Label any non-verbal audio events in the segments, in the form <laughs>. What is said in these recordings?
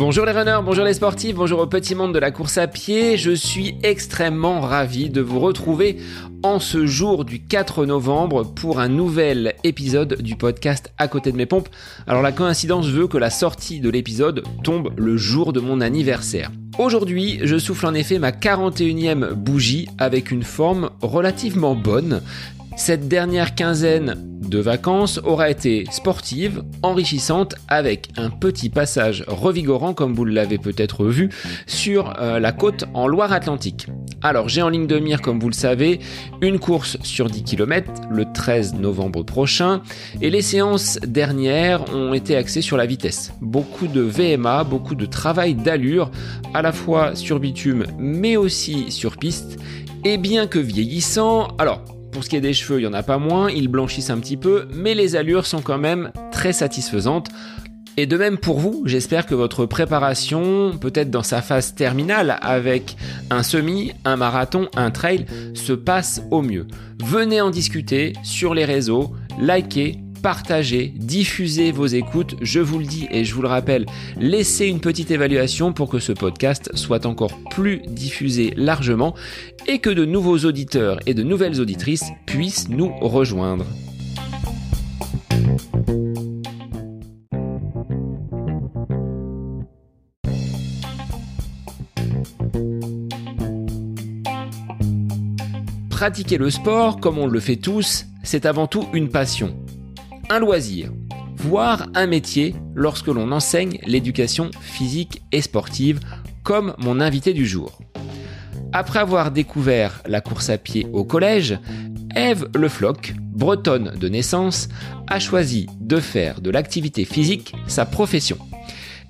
Bonjour les runners, bonjour les sportifs, bonjour au petit monde de la course à pied. Je suis extrêmement ravi de vous retrouver en ce jour du 4 novembre pour un nouvel épisode du podcast À côté de mes pompes. Alors la coïncidence veut que la sortie de l'épisode tombe le jour de mon anniversaire. Aujourd'hui, je souffle en effet ma 41e bougie avec une forme relativement bonne. Cette dernière quinzaine de vacances aura été sportive, enrichissante, avec un petit passage revigorant, comme vous l'avez peut-être vu, sur euh, la côte en Loire-Atlantique. Alors j'ai en ligne de mire, comme vous le savez, une course sur 10 km le 13 novembre prochain, et les séances dernières ont été axées sur la vitesse. Beaucoup de VMA, beaucoup de travail d'allure, à la fois sur bitume, mais aussi sur piste, et bien que vieillissant, alors pour ce qui est des cheveux, il n'y en a pas moins, ils blanchissent un petit peu, mais les allures sont quand même très satisfaisantes. Et de même pour vous, j'espère que votre préparation, peut-être dans sa phase terminale avec un semi, un marathon, un trail, se passe au mieux. Venez en discuter sur les réseaux, likez, partagez, diffusez vos écoutes. Je vous le dis et je vous le rappelle, laissez une petite évaluation pour que ce podcast soit encore plus diffusé largement et que de nouveaux auditeurs et de nouvelles auditrices puissent nous rejoindre. Pratiquer le sport, comme on le fait tous, c'est avant tout une passion un loisir, voire un métier lorsque l'on enseigne l'éducation physique et sportive, comme mon invité du jour. Après avoir découvert la course à pied au collège, Eve Le Floch, bretonne de naissance, a choisi de faire de l'activité physique sa profession.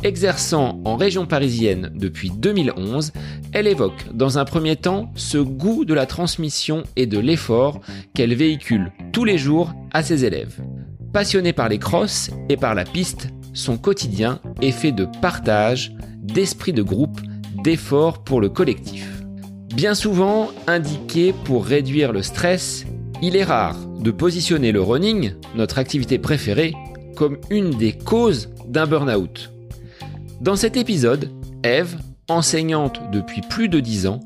Exerçant en région parisienne depuis 2011, elle évoque dans un premier temps ce goût de la transmission et de l'effort qu'elle véhicule tous les jours à ses élèves. Passionné par les crosses et par la piste, son quotidien est fait de partage, d'esprit de groupe, d'efforts pour le collectif. Bien souvent indiqué pour réduire le stress, il est rare de positionner le running, notre activité préférée, comme une des causes d'un burn-out. Dans cet épisode, Eve, enseignante depuis plus de 10 ans,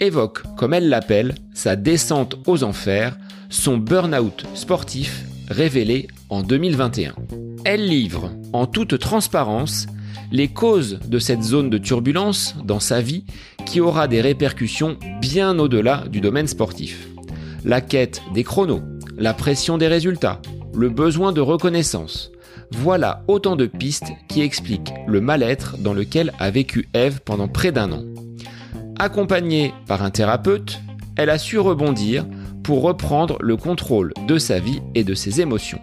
évoque, comme elle l'appelle, sa descente aux enfers, son burn-out sportif révélé en 2021. Elle livre en toute transparence les causes de cette zone de turbulence dans sa vie qui aura des répercussions bien au-delà du domaine sportif. La quête des chronos, la pression des résultats, le besoin de reconnaissance. Voilà autant de pistes qui expliquent le mal-être dans lequel a vécu Eve pendant près d'un an. Accompagnée par un thérapeute, elle a su rebondir pour reprendre le contrôle de sa vie et de ses émotions.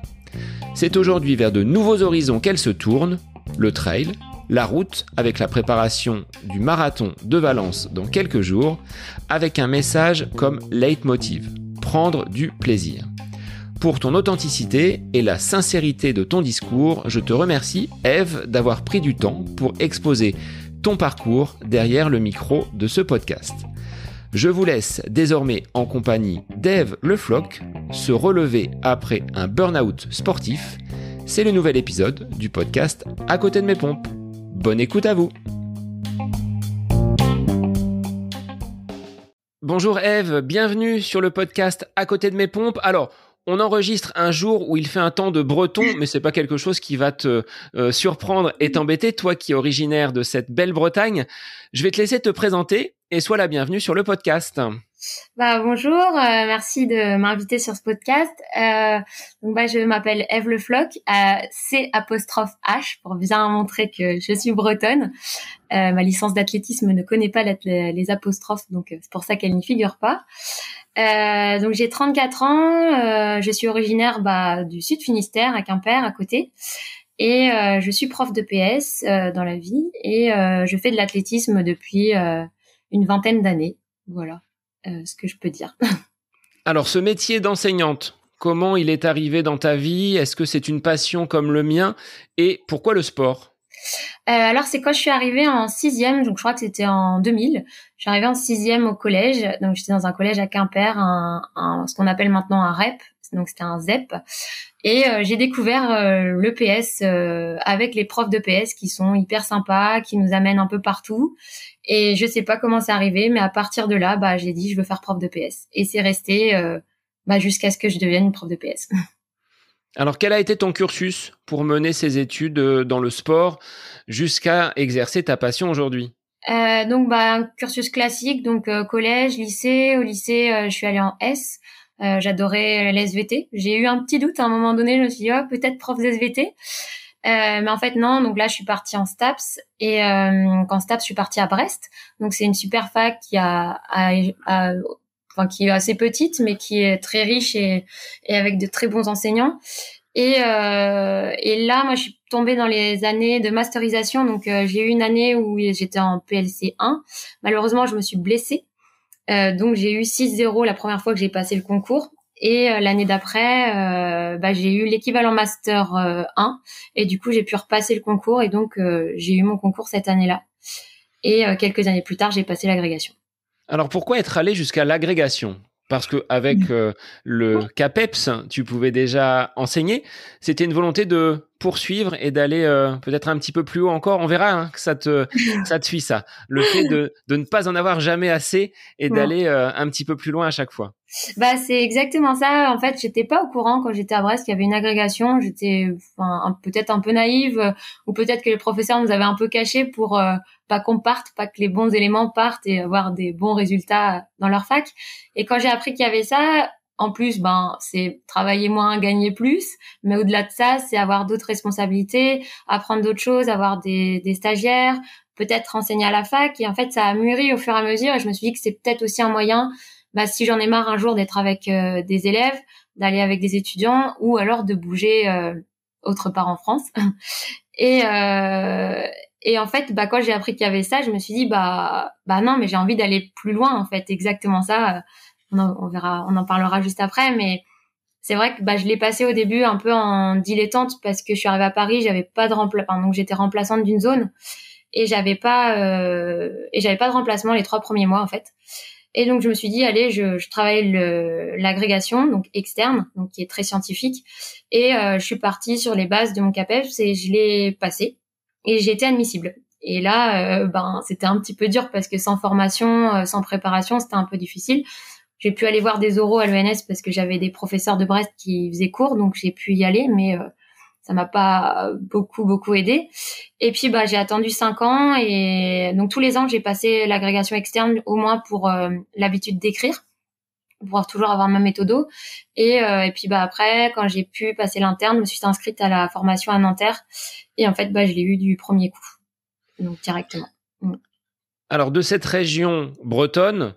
C'est aujourd'hui vers de nouveaux horizons qu'elle se tourne, le trail, la route avec la préparation du marathon de Valence dans quelques jours, avec un message comme leitmotiv, prendre du plaisir. Pour ton authenticité et la sincérité de ton discours, je te remercie, Eve, d'avoir pris du temps pour exposer ton parcours derrière le micro de ce podcast. Je vous laisse désormais en compagnie d'Eve Le Floch se relever après un burn-out sportif. C'est le nouvel épisode du podcast À côté de mes pompes. Bonne écoute à vous. Bonjour Eve, bienvenue sur le podcast À côté de mes pompes. Alors, on enregistre un jour où il fait un temps de breton, mais c'est pas quelque chose qui va te euh, surprendre et t'embêter, toi qui es originaire de cette belle Bretagne. Je vais te laisser te présenter et sois la bienvenue sur le podcast. Bah bonjour, euh, merci de m'inviter sur ce podcast. Euh, donc bah je m'appelle Eve Le Floch, euh, C H pour bien montrer que je suis bretonne. Ma licence d'athlétisme ne connaît pas les apostrophes, donc c'est pour ça qu'elle n'y figure pas. Donc j'ai 34 ans, je suis originaire bah, du Sud Finistère à Quimper à côté. Et je suis prof de PS dans la vie et je fais de l'athlétisme depuis une vingtaine d'années. Voilà euh, ce que je peux dire. <laughs> Alors, ce métier d'enseignante, comment il est arrivé dans ta vie? Est-ce que c'est une passion comme le mien? Et pourquoi le sport? Euh, alors c'est quand je suis arrivée en sixième, donc je crois que c'était en 2000. Je suis arrivée en sixième au collège, donc j'étais dans un collège à Quimper, un, ce qu'on appelle maintenant un REP, donc c'était un ZEP. Et j'ai découvert le PS avec les profs de PS qui sont hyper sympas, qui nous amènent un peu partout. Et je sais pas comment c'est arrivé, mais à partir de là, bah j'ai dit je veux faire prof de PS. Et c'est resté bah, jusqu'à ce que je devienne prof de PS. <laughs> Alors, quel a été ton cursus pour mener ces études euh, dans le sport jusqu'à exercer ta passion aujourd'hui? Euh, Donc, bah, un cursus classique, donc euh, collège, lycée. Au lycée, je suis allée en S. J'adorais l'SVT. J'ai eu un petit doute à un moment donné. Je me suis dit, oh, peut-être prof d'SVT. mais en fait, non. Donc là, je suis partie en STAPS. Et qu'en STAPS, je suis partie à Brest. Donc, c'est une super fac qui a, enfin qui est assez petite, mais qui est très riche et, et avec de très bons enseignants. Et, euh, et là, moi, je suis tombée dans les années de masterisation. Donc, euh, j'ai eu une année où j'étais en PLC 1. Malheureusement, je me suis blessée. Euh, donc, j'ai eu 6-0 la première fois que j'ai passé le concours. Et euh, l'année d'après, euh, bah, j'ai eu l'équivalent master 1. Et du coup, j'ai pu repasser le concours. Et donc, j'ai eu mon concours cette année-là. Et quelques années plus tard, j'ai passé l'agrégation. Alors pourquoi être allé jusqu'à l'agrégation? Parce que avec mmh. euh, le CAPEPS, tu pouvais déjà enseigner. C'était une volonté de poursuivre et d'aller euh, peut-être un petit peu plus haut encore. On verra hein, que ça te <laughs> ça te suit ça. Le fait de, de ne pas en avoir jamais assez et d'aller euh, un petit peu plus loin à chaque fois. Bah c'est exactement ça. En fait, j'étais pas au courant quand j'étais à Brest qu'il y avait une agrégation. J'étais enfin, peut-être un peu naïve ou peut-être que le professeur nous avait un peu caché pour pas qu'on parte, pas que les bons éléments partent et avoir des bons résultats dans leur fac. Et quand j'ai appris qu'il y avait ça, en plus, ben, c'est travailler moins, gagner plus. Mais au-delà de ça, c'est avoir d'autres responsabilités, apprendre d'autres choses, avoir des, des stagiaires, peut-être enseigner à la fac. Et en fait, ça a mûri au fur et à mesure. Et je me suis dit que c'est peut-être aussi un moyen, bah, si j'en ai marre un jour d'être avec euh, des élèves, d'aller avec des étudiants, ou alors de bouger euh, autre part en France. <laughs> et, euh, et en fait, bah, quand j'ai appris qu'il y avait ça, je me suis dit, bah, bah non, mais j'ai envie d'aller plus loin, en fait. Exactement ça. On, on, verra, on en parlera juste après, mais c'est vrai que bah, je l'ai passé au début un peu en dilettante parce que je suis arrivée à Paris, j'avais pas de remplacement, donc j'étais remplaçante d'une zone et j'avais pas euh, et j'avais pas de remplacement les trois premiers mois en fait. Et donc je me suis dit allez, je, je travaille l'agrégation donc externe, donc qui est très scientifique, et euh, je suis partie sur les bases de mon CAPES et je l'ai passé et j'ai été admissible. Et là, euh, ben, c'était un petit peu dur parce que sans formation, euh, sans préparation, c'était un peu difficile. J'ai pu aller voir des oraux à l'ENS parce que j'avais des professeurs de Brest qui faisaient cours, donc j'ai pu y aller, mais euh, ça m'a pas beaucoup beaucoup aidé. Et puis bah j'ai attendu cinq ans et donc tous les ans j'ai passé l'agrégation externe au moins pour l'habitude d'écrire, pour pouvoir toujours avoir ma méthode. Et, et puis bah après quand j'ai pu passer l'interne, je me suis inscrite à la formation à Nanterre et en fait, bah, je l'ai eu du premier coup, donc directement. Mm. Alors, de cette région bretonne,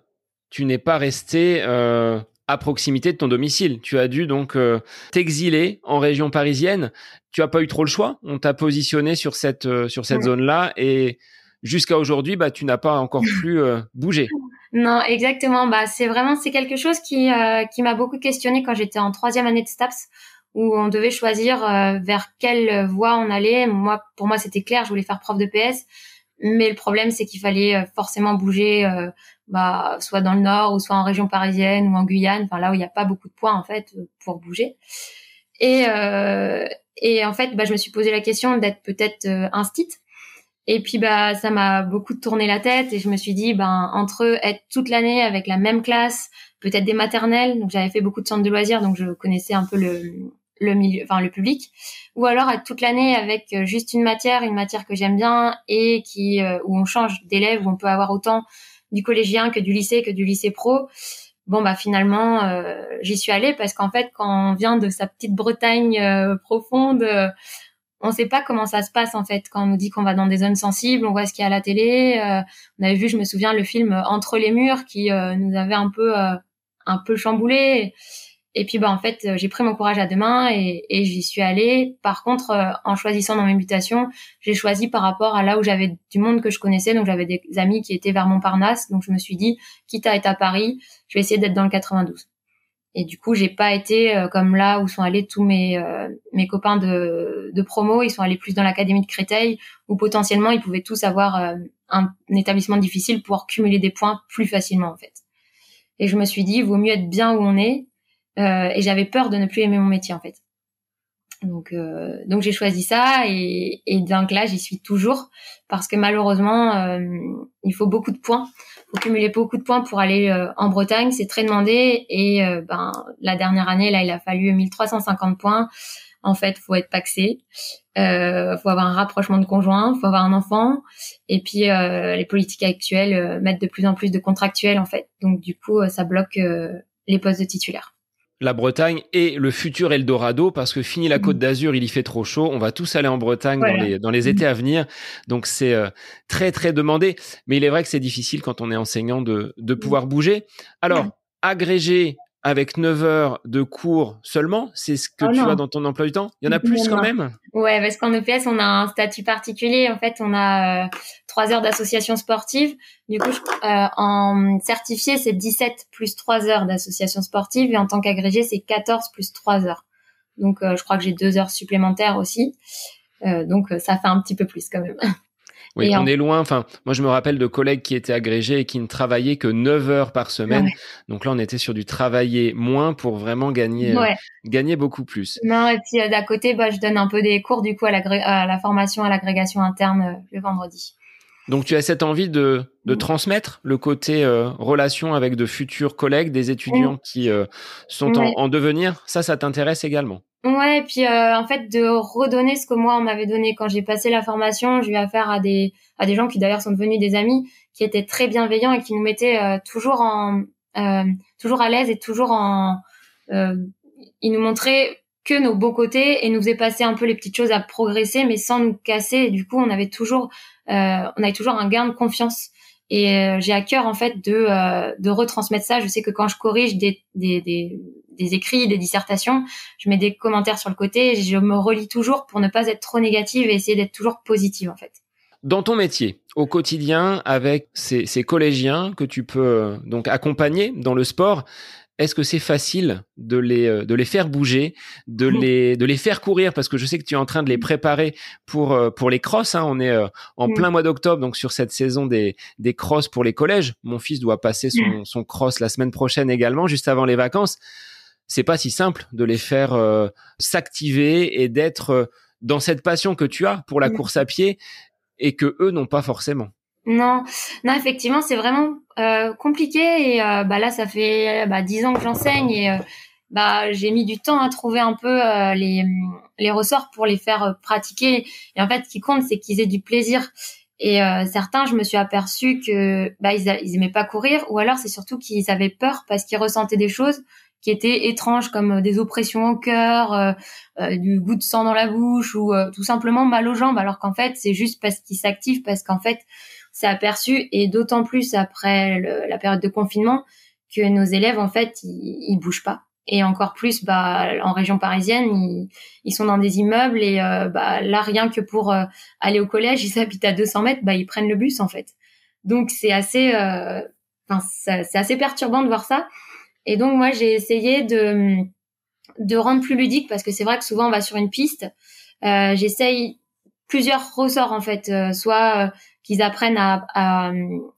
tu n'es pas resté euh, à proximité de ton domicile. Tu as dû donc euh, t'exiler en région parisienne. Tu as pas eu trop le choix. On t'a positionné sur cette euh, sur cette zone-là et jusqu'à aujourd'hui, bah tu n'as pas encore <laughs> plus bougé. Non, exactement. Bah c'est vraiment c'est quelque chose qui qui m'a beaucoup questionné quand j'étais en troisième année de STAPS où on devait choisir euh, vers quelle voie on allait. Moi, pour moi, c'était clair, je voulais faire prof de PS, mais le problème, c'est qu'il fallait euh, forcément bouger, euh, bah, soit dans le nord, ou soit en région parisienne, ou en Guyane, enfin là où il n'y a pas beaucoup de points en fait pour bouger. Et, et en fait, bah, je me suis posé la question d'être peut-être un stit. Et puis bah ça m'a beaucoup tourné la tête et je me suis dit ben entre être toute l'année avec la même classe, peut-être des maternelles, donc j'avais fait beaucoup de centres de loisirs donc je connaissais un peu le le milieu, enfin le public, ou alors être toute l'année avec euh, juste une matière, une matière que j'aime bien et qui euh, où on change d'élèves, où on peut avoir autant du collégien que du lycée que du lycée pro. Bon bah finalement euh, j'y suis allée parce qu'en fait quand on vient de sa petite Bretagne profonde, on sait pas comment ça se passe en fait quand on nous dit qu'on va dans des zones sensibles, on voit ce qu'il y a à la télé. on avait vu, je me souviens, le film Entre les murs qui nous avait un peu un peu chamboulé. Puis bah en fait euh, j'ai pris mon courage à deux mains et, et j'y suis allée. Par contre, euh, en choisissant dans mes mutations, j'ai choisi par rapport à là où j'avais du monde que je connaissais. Donc j'avais des amis qui étaient vers Montparnasse. Donc je me suis dit, quitte à être à Paris, je vais essayer d'être dans le 92. Et du coup, j'ai pas été euh, comme là où sont allés tous mes mes copains de, de promo. Ils sont allés plus dans l'académie de Créteil, où potentiellement ils pouvaient tous avoir un, un établissement difficile pour cumuler des points plus facilement en fait. Et je me suis dit, vaut mieux être bien où on est et j'avais peur de ne plus aimer mon métier en fait. Donc, euh, donc j'ai choisi ça et, et donc là j'y suis toujours parce que malheureusement euh, il faut beaucoup de points, il faut cumuler beaucoup de points pour aller euh, en Bretagne, c'est très demandé et ben la dernière année là il a fallu 1350 points. En fait, faut être paxé, euh, faut avoir un rapprochement de conjoint, faut avoir un enfant et puis les politiques actuelles mettent de plus en plus de contractuels en fait. Donc du coup ça bloque les postes de titulaires la Bretagne et le futur Eldorado parce que fini la Côte mm. d'Azur, il y fait trop chaud. On va tous aller en Bretagne dans, les, dans les étés à venir. Donc c'est euh, très très demandé. Mais il est vrai que c'est difficile quand on est enseignant de, de mm. pouvoir bouger. Alors, agrégé avec 9 heures de cours seulement C'est ce que oh tu as dans ton emploi du temps? Il y en a plus quand même? Ouais, parce qu'en EPS, on a un statut particulier. En fait, on a euh, 3 heures d'association sportive. Du coup, euh, en certifié, c'est 17 plus 3 heures d'association sportive. Et en tant qu'agrégé, c'est 14 plus 3 heures. Donc, euh, je crois que j'ai 2 heures supplémentaires aussi. Euh, donc, ça fait un petit peu plus quand même. <laughs> Oui, on est loin. Enfin, moi, je me rappelle de collègues qui étaient agrégés et qui ne travaillaient que 9 heures par semaine. Donc là, on était sur du travailler moins pour vraiment gagner, euh, gagner beaucoup plus. Non, et puis euh, d'à côté, bah, je donne un peu des cours du coup à, à la formation à l'agrégation interne euh, le vendredi. Donc tu as cette envie de, de transmettre le côté relation avec de futurs collègues, des étudiants qui sont en, en, devenir? Ça, ça t'intéresse également? Ouais, et puis euh, en fait de redonner ce que moi on m'avait donné quand j'ai passé la formation, j'ai eu affaire à des à des gens qui d'ailleurs sont devenus des amis, qui étaient très bienveillants et qui nous mettaient euh, toujours en euh, toujours à l'aise et toujours en ils nous montraient que nos beaux côtés et nous faisaient passer un peu les petites choses à progresser, mais sans nous casser. Du coup, on avait toujours on avait toujours un gain de confiance. Et j'ai à cœur en fait de de retransmettre ça. Je sais que quand je corrige des, des des écrits, des dissertations, je mets des commentaires sur le côté, je me relis toujours pour ne pas être trop négative et essayer d'être toujours positive en fait. Dans ton métier, au quotidien, avec ces, collégiens que tu peux euh, donc accompagner dans le sport, est-ce que c'est facile de les, euh, de les faire bouger, de les, de les faire courir? Parce que je sais que tu es en train de les préparer pour, euh, pour les crosses. Hein. On est en plein mois d'octobre, donc sur cette saison des, des crosses pour les collèges. Mon fils doit passer son, son cross la semaine prochaine également, juste avant les vacances c'est pas si simple de les faire euh, s'activer et d'être euh, dans cette passion que tu as pour la mm. course à pied et que eux n'ont pas forcément. Non, non, effectivement, c'est vraiment euh, compliqué et bah là, ça fait bah, dix ans que j'enseigne et bah j'ai mis du temps à trouver un peu les les ressorts pour les faire pratiquer. Et en fait, ce qui compte, c'est qu'ils aient du plaisir. Et certains, je me suis aperçu que bah ils, ils aimaient pas courir, ou alors c'est surtout qu'ils avaient peur parce qu'ils ressentaient des choses qui étaient étranges comme euh, des oppressions au cœur, euh, euh, du goût de sang dans la bouche ou tout simplement mal aux jambes. Alors qu'en fait c'est juste parce qu'ils s'activent parce qu'en fait c'est aperçu. Et d'autant plus après la période de confinement que nos élèves en fait ils, ils bougent pas. Et encore plus bah en région parisienne ils, sont dans des immeubles et bah là rien que pour aller au collège ils <laughs> habitent à 200 mètres bah ils prennent le bus en fait. Donc c'est assez enfin c'est assez perturbant de voir ça et donc moi j'ai essayé de de rendre plus ludique parce que c'est vrai que souvent on va sur une piste. Euh, J'essaye plusieurs ressorts en fait, euh, soit euh, qu'ils apprennent à, à,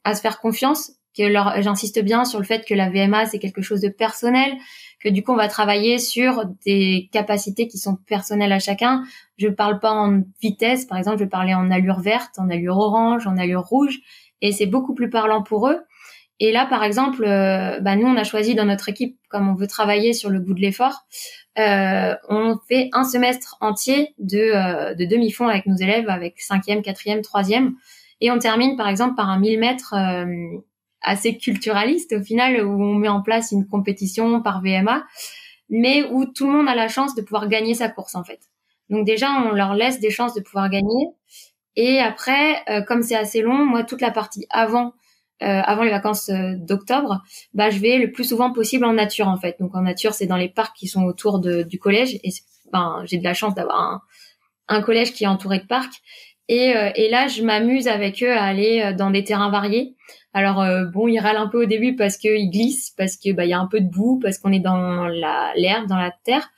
à, se faire confiance, que leur j'insiste bien sur le fait que la VMA c'est quelque chose de personnel, que du coup on va travailler sur des capacités qui sont personnelles à chacun. Je parle pas en vitesse, par exemple, je parler en allure verte, en allure orange, en allure rouge, et c'est beaucoup plus parlant pour eux. Et là, par exemple, euh, bah, nous, on a choisi dans notre équipe, comme on veut travailler sur le goût de l'effort, euh, on fait un semestre entier de, euh, de demi-fond avec nos élèves, avec cinquième, quatrième, troisième, et on termine, par exemple, par un 1000 mètres assez culturaliste au final, où on met en place une compétition par VMA, mais où tout le monde a la chance de pouvoir gagner sa course en fait. Donc déjà, on leur laisse des chances de pouvoir gagner. Et après, comme c'est assez long, moi, toute la partie avant avant les vacances euh, d'octobre, bah je vais le plus souvent possible en nature en fait. Donc en nature, c'est dans les parcs qui sont autour de, du collège et ben j'ai de la chance d'avoir un, collège qui est entouré de parcs. Et, euh, et là, je m'amuse avec eux à aller dans des terrains variés. Alors bon, ils râlent un peu au début parce qu'ils glissent, parce que bah y a un peu de boue, parce qu'on est dans l'herbe, dans la terre.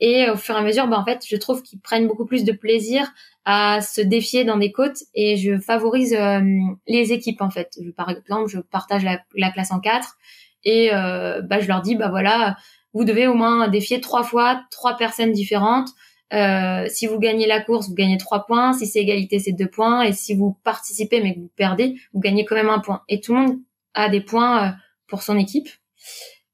Et au fur et à mesure, bah, en fait, je trouve qu'ils prennent beaucoup plus de plaisir à se défier dans des côtes et je favorise euh, les équipes en fait. par exemple, je partage la, classe en quatre et euh, bah, je leur dis bah voilà, vous devez au moins défier trois fois trois personnes différentes. Euh, si vous gagnez la course, vous gagnez trois points. Si c'est égalité, c'est deux points. Et si vous participez mais que vous perdez, vous gagnez quand même un point. Et tout le monde a des points euh, pour son équipe.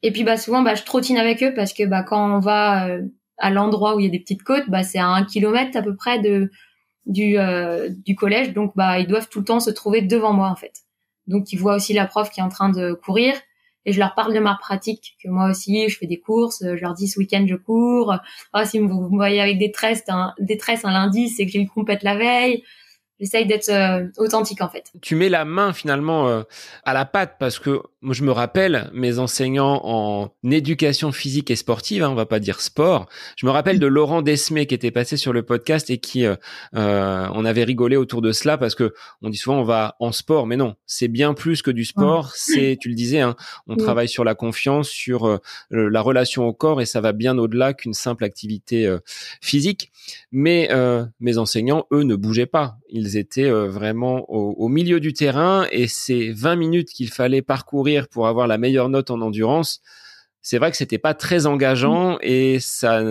Et puis bah souvent bah je trottine avec eux parce que bah quand on va euh, à l'endroit où il y a des petites côtes, bah c'est à un kilomètre à peu près de du euh, du collège, donc bah ils doivent tout le temps se trouver devant moi en fait. Donc ils voient aussi la prof qui est en train de courir et je leur parle de ma pratique que moi aussi je fais des courses. Je leur dis ce week-end je cours. Ah si vous, me voyez avec des tresses un, des tresses un lundi, c'est que j'ai eu compète la veille j'essaye d'être euh, authentique en fait. Tu mets la main finalement euh, à la pâte parce que moi je me rappelle mes enseignants en éducation physique et sportive, hein, on va pas dire sport. Je me rappelle de Laurent Desmé qui était passé sur le podcast et qui euh, on avait rigolé autour de cela parce que on dit souvent on va en sport, mais non, c'est bien plus que du sport. C'est, tu le disais, hein, on travaille sur la confiance, sur la relation au corps et ça va bien au-delà qu'une simple activité physique. Mais mes enseignants, eux, ne bougeaient pas. Ils étaient euh, vraiment au, milieu du terrain et ces 20 minutes qu'il fallait parcourir pour avoir la meilleure note en endurance, c'est vrai que c'était pas très engageant et ça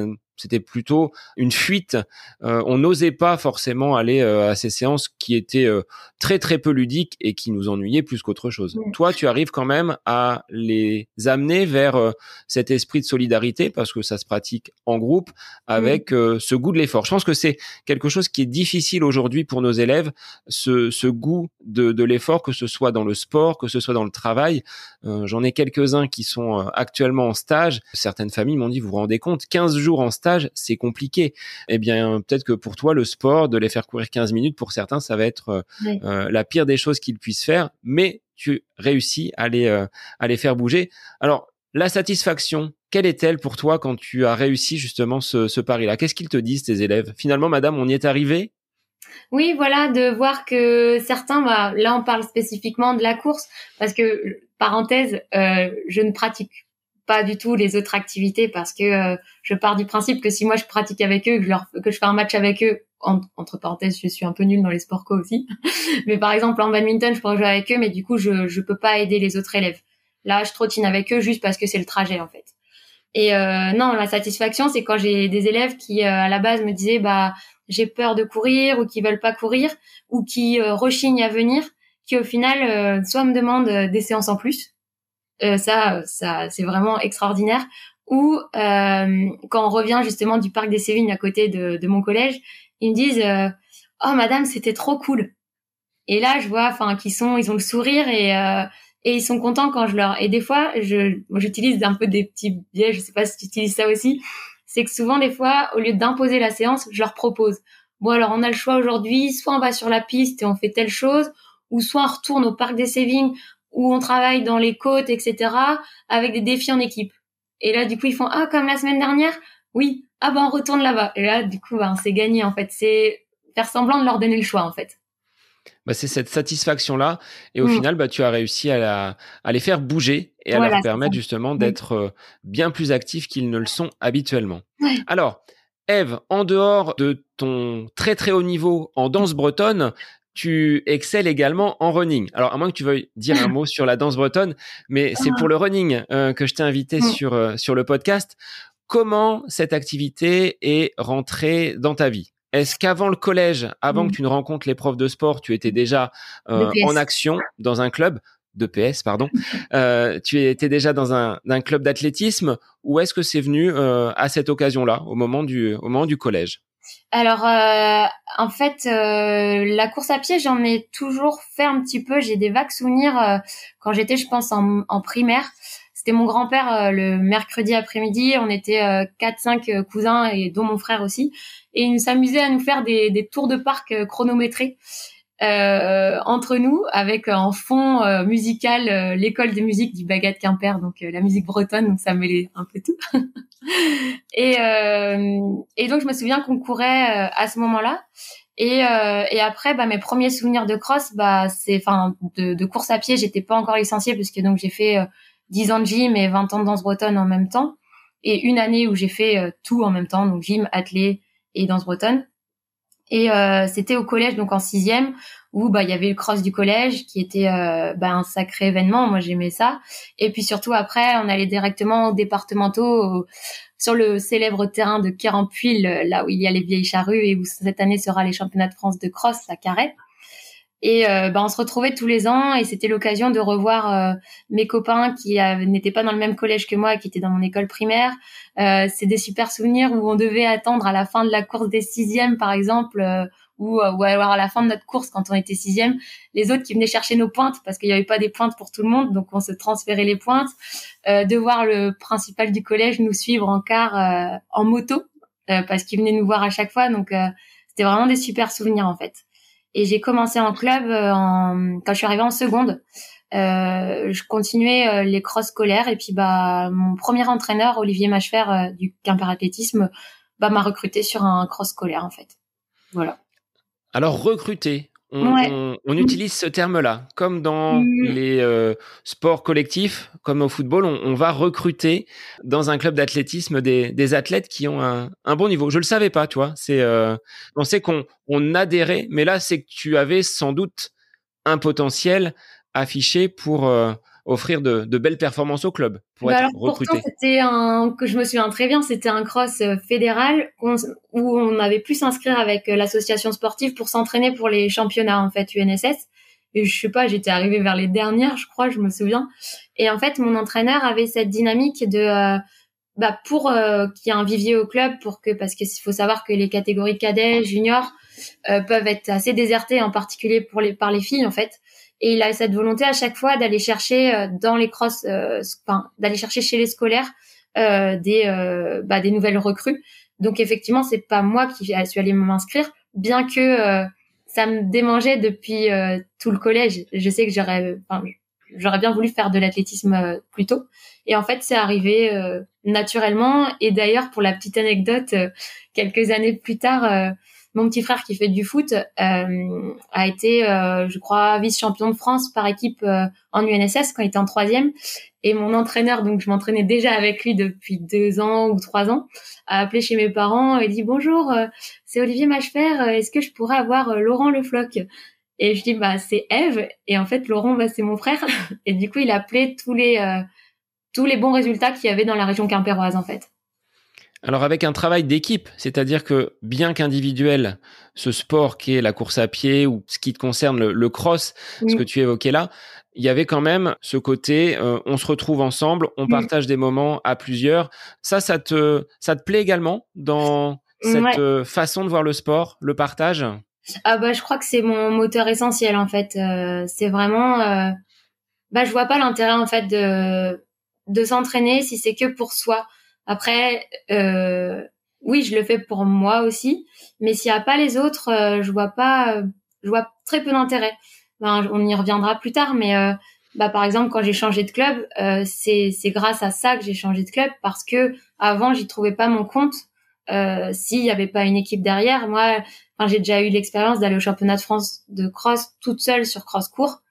c'était plutôt une fuite. Euh, on n'osait pas forcément aller euh, à ces séances qui étaient euh, très très peu ludiques et qui nous ennuyaient plus qu'autre chose. Toi, tu arrives quand même à les amener vers cet esprit de solidarité parce que ça se pratique en groupe avec ce goût de l'effort. Je pense que c'est quelque chose qui est difficile aujourd'hui pour nos élèves, ce, ce goût de, de l'effort, que ce soit dans le sport, que ce soit dans le travail. J'en ai quelques-uns qui sont actuellement en stage. Certaines familles m'ont dit, vous vous rendez compte, 15 jours en stage, c'est compliqué. Eh bien, peut-être que pour toi, le sport, de les faire courir 15 minutes, pour certains, ça va être euh, euh, la pire des choses qu'ils puissent faire, mais tu réussis à les, euh, à les faire bouger. Alors, la satisfaction, quelle est-elle pour toi quand tu as réussi justement ce, pari-là? Qu'est-ce qu'ils te disent, tes élèves? Finalement, madame, on y est arrivé? Oui, voilà, de voir que certains, bah, là on parle spécifiquement de la course, parce que, parenthèse, je ne pratique pas du tout les autres activités parce que euh, je pars du principe que si moi je pratique avec eux, que je, leur, que je fais un match avec eux, entre parenthèses, je suis un peu nulle dans les sports co aussi, <laughs> mais par exemple en badminton, je pourrais jouer avec eux, mais du coup je je peux pas aider les autres élèves. Là, je trottine avec eux juste parce que c'est le trajet en fait. Et euh, non, la satisfaction, c'est quand j'ai des élèves qui euh, à la base me disaient bah j'ai peur de courir ou qui veulent pas courir ou qui rechignent à venir, qui au final soit me demandent des séances en plus euh, ça, ça c'est vraiment extraordinaire. Ou euh, quand on revient justement du parc des Sévignes à côté de, de mon collège, ils me disent euh, "Oh madame, c'était trop cool." Et là, je vois, enfin, qu'ils sont, ils ont le sourire et et ils sont contents quand je leur. Et des fois, je, j'utilise un peu des petits biais. Je sais pas si tu utilises ça aussi. C'est que souvent, des fois, au lieu d'imposer la séance, je leur propose. Bon, alors on a le choix aujourd'hui. Soit on va sur la piste et on fait telle chose, ou soit on retourne au parc des Sévignes où on travaille dans les côtes, etc., avec des défis en équipe. Et là, du coup, ils font ah comme la semaine dernière, oui, ah ben on retourne là-bas. Et là, du coup, ben, c'est gagné en fait. C'est faire semblant de leur donner le choix en fait. Bah, c'est cette satisfaction là et au mm. final bah tu as réussi à, la, à les faire bouger et à leur permettre justement d'être euh, bien plus actifs qu'ils ne le sont habituellement. Alors Eve, en dehors de ton très très haut niveau en danse bretonne, tu excelles également en running. Alors, à moins que tu veuilles dire un <laughs> mot sur la danse bretonne, mais c'est pour le running euh, que je t'ai invité mm. sur, euh, sur le podcast. Comment cette activité est rentrée dans ta vie? Est-ce qu'avant le collège, avant que mm. tu ne rencontres les profs de sport, tu étais déjà euh, en action dans un club? De PS, pardon. <laughs> tu étais déjà dans un, un club d'athlétisme? Ou est-ce que c'est venu à cette occasion-là, au moment du, au moment du collège? Alors, euh, en fait, euh, la course à pied, j'en ai toujours fait un petit peu. J'ai des vagues souvenirs euh, quand j'étais, je pense, en, primaire. C'était mon grand-père le mercredi après-midi. On était quatre, cinq cousins et dont mon frère aussi, et il s'amusait à nous faire des, des tours de parc chronométrés. Euh, entre nous avec en fond euh, musical euh, l'école de musique du Bagat Quimper, donc la musique bretonne, donc ça mêlait un peu tout. <laughs> et, et donc je me souviens qu'on courait à ce moment-là. Et, et après, bah, mes premiers souvenirs de cross, bah, c'est, enfin, de, de, course à pied, j'étais pas encore licenciée puisque donc j'ai fait 10 ans de gym et 20 ans de danse bretonne en même temps, et une année où j'ai fait tout en même temps, donc gym, athlé et danse bretonne. Et c'était au collège, donc en sixième, où bah il y avait le cross du collège qui était bah, un sacré événement. Moi j'aimais ça. Et puis surtout après, on allait directement aux départementaux, sur le célèbre terrain de Kérampuil, là où il y a les vieilles charrues et où cette année sera les championnats de France de cross à Carré. Et euh, bah, on se retrouvait tous les ans et c'était l'occasion de revoir euh, mes copains qui n'étaient pas dans le même collège que moi, qui étaient dans mon école primaire. Euh, c'est des super souvenirs où on devait attendre à la fin de la course des sixièmes, par exemple, euh, ou, ou alors à la fin de notre course quand on était sixième, les autres qui venaient chercher nos pointes parce qu'il n'y avait pas des pointes pour tout le monde, donc on se transférait les pointes. de voir le principal du collège nous suivre en car en moto parce qu'il venait nous voir à chaque fois, donc c'était vraiment des super souvenirs en fait. Et j'ai commencé en club euh, en, quand je suis arrivée en seconde. Euh, je continuais euh, les cross scolaires et puis bah mon premier entraîneur Olivier Machefer du Quimper Athlétisme bah m'a recruté sur un cross scolaire en fait. Voilà. Alors recruter, on, utilise ce terme-là, comme dans mm. les euh, sports collectifs, comme au football, on, va recruter dans un club d'athlétisme des, athlètes qui ont un, bon niveau. Je le savais pas, tu vois. C'est, euh, on sait qu'on on adhérait, mais là, c'est que tu avais sans doute un potentiel affiché pour euh, offrir de, belles performances au club pour bah être recruté. c'était un que je me souviens très bien, c'était un cross euh, fédéral où on avait pu s'inscrire avec euh, l'association sportive pour s'entraîner pour les championnats en fait UNSS. Et je sais pas, j'étais arrivée vers les dernières, je crois, je me souviens. Et en fait, mon entraîneur avait cette dynamique de euh, bah pour qu'il y ait un vivier au club pour que parce qu'il faut savoir que les catégories cadets, juniors peuvent être assez désertées en particulier pour les par les filles en fait. Et il a cette volonté à chaque fois d'aller chercher euh, dans les crosses, euh, enfin d'aller chercher chez les scolaires euh, des euh, bah, des nouvelles recrues. Donc effectivement, c'est pas moi qui suis allée m'inscrire, bien que ça me démangeait depuis tout le collège. Je sais que j'aurais, j'aurais bien voulu faire de l'athlétisme plus tôt. Et en fait, c'est arrivé naturellement. Et d'ailleurs, pour la petite anecdote, quelques années plus tard, mon petit frère qui fait du foot euh, a été, euh, je crois, vice-champion de France par équipe euh, en UNSS quand il était en troisième. Et mon entraîneur, donc je m'entraînais déjà avec lui depuis deux ans ou trois ans, a appelé chez mes parents et dit bonjour, c'est Olivier Machefer, est-ce que je pourrais avoir Laurent Le Floch? Et je dis bah c'est Eve et en fait Laurent bah c'est mon frère. <laughs> Et du coup il a appelé tous les tous les bons résultats qu'il y avait dans la région quimpéroise en fait. Alors avec un travail d'équipe, c'est-à-dire que bien qu'individuel, ce sport qui est la course à pied ou ce qui te concerne le, cross, ce que tu évoquais là, il y avait quand même ce côté, euh, on se retrouve ensemble, on partage des moments à plusieurs. Ça, ça te, ça te plaît également dans cette euh, façon de voir le sport, le partage? Ah bah je crois que c'est mon moteur essentiel en fait. Euh, c'est vraiment, bah je vois pas l'intérêt en fait de de s'entraîner si c'est que pour soi. Après, euh, oui, je le fais pour moi aussi, mais s'il n'y a pas les autres, euh, je vois pas, euh, je vois très peu d'intérêt. Ben, on y reviendra plus tard, mais euh, bah, par exemple, quand j'ai changé de club, euh, c'est grâce à ça que j'ai changé de club parce que avant, j'y trouvais pas mon compte. S'il n'y avait pas une équipe derrière, moi, j'ai déjà eu l'expérience d'aller au championnat de France de cross toute seule sur cross court.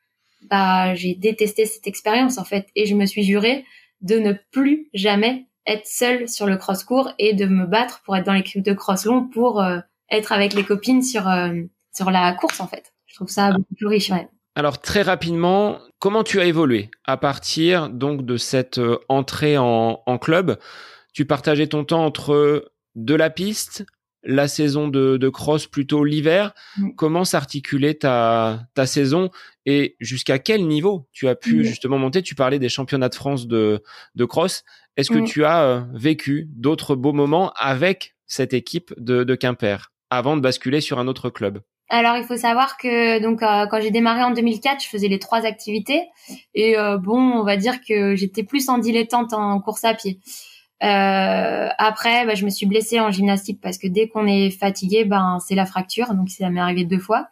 Bah, j'ai détesté cette expérience en fait, et je me suis juré de ne plus jamais être seule sur le cross court et de me battre pour être dans l'équipe de cross long pour euh, être avec les copines sur euh, sur la course en fait. Je trouve ça beaucoup plus riche. Ouais. Alors très rapidement, comment tu as évolué à partir donc de cette euh, entrée en, en, club? Tu partageais ton temps entre de la piste, la saison de, de cross plutôt l'hiver. Mm. Comment s'articulait ta, ta saison? Et jusqu'à quel niveau tu as pu mm. justement monter? Tu parlais des championnats de France de, de cross. Est-ce que mm. tu as euh, vécu d'autres beaux moments avec cette équipe de, de Quimper avant de basculer sur un autre club? Alors il faut savoir que donc euh, quand j'ai démarré en 2004, je faisais les trois activités et euh, bon, on va dire que j'étais plus en dilettante en course à pied. Euh, après, bah, je me suis blessée en gymnastique parce que dès qu'on est fatigué, ben c'est la fracture, donc ça m'est arrivé deux fois.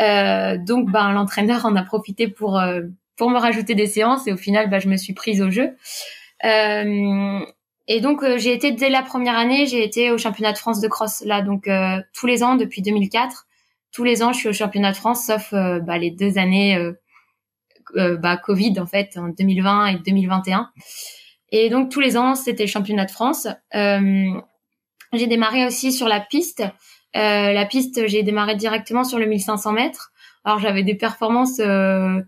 Euh, donc, ben l'entraîneur en a profité pour euh, pour me rajouter des séances et au final, ben, je me suis prise au jeu. Euh, et donc j'ai été dès la première année, j'ai été au championnat de France de cross là, donc tous les ans depuis 2004, tous les ans je suis au championnat de France, sauf bah, les deux années bah, Covid en fait en 2020 et 2021. Et donc tous les ans, c'était le championnat de France. Euh, j'ai démarré aussi sur la piste la piste, j'ai démarré directement sur le 1500 mètres. Alors j'avais des performances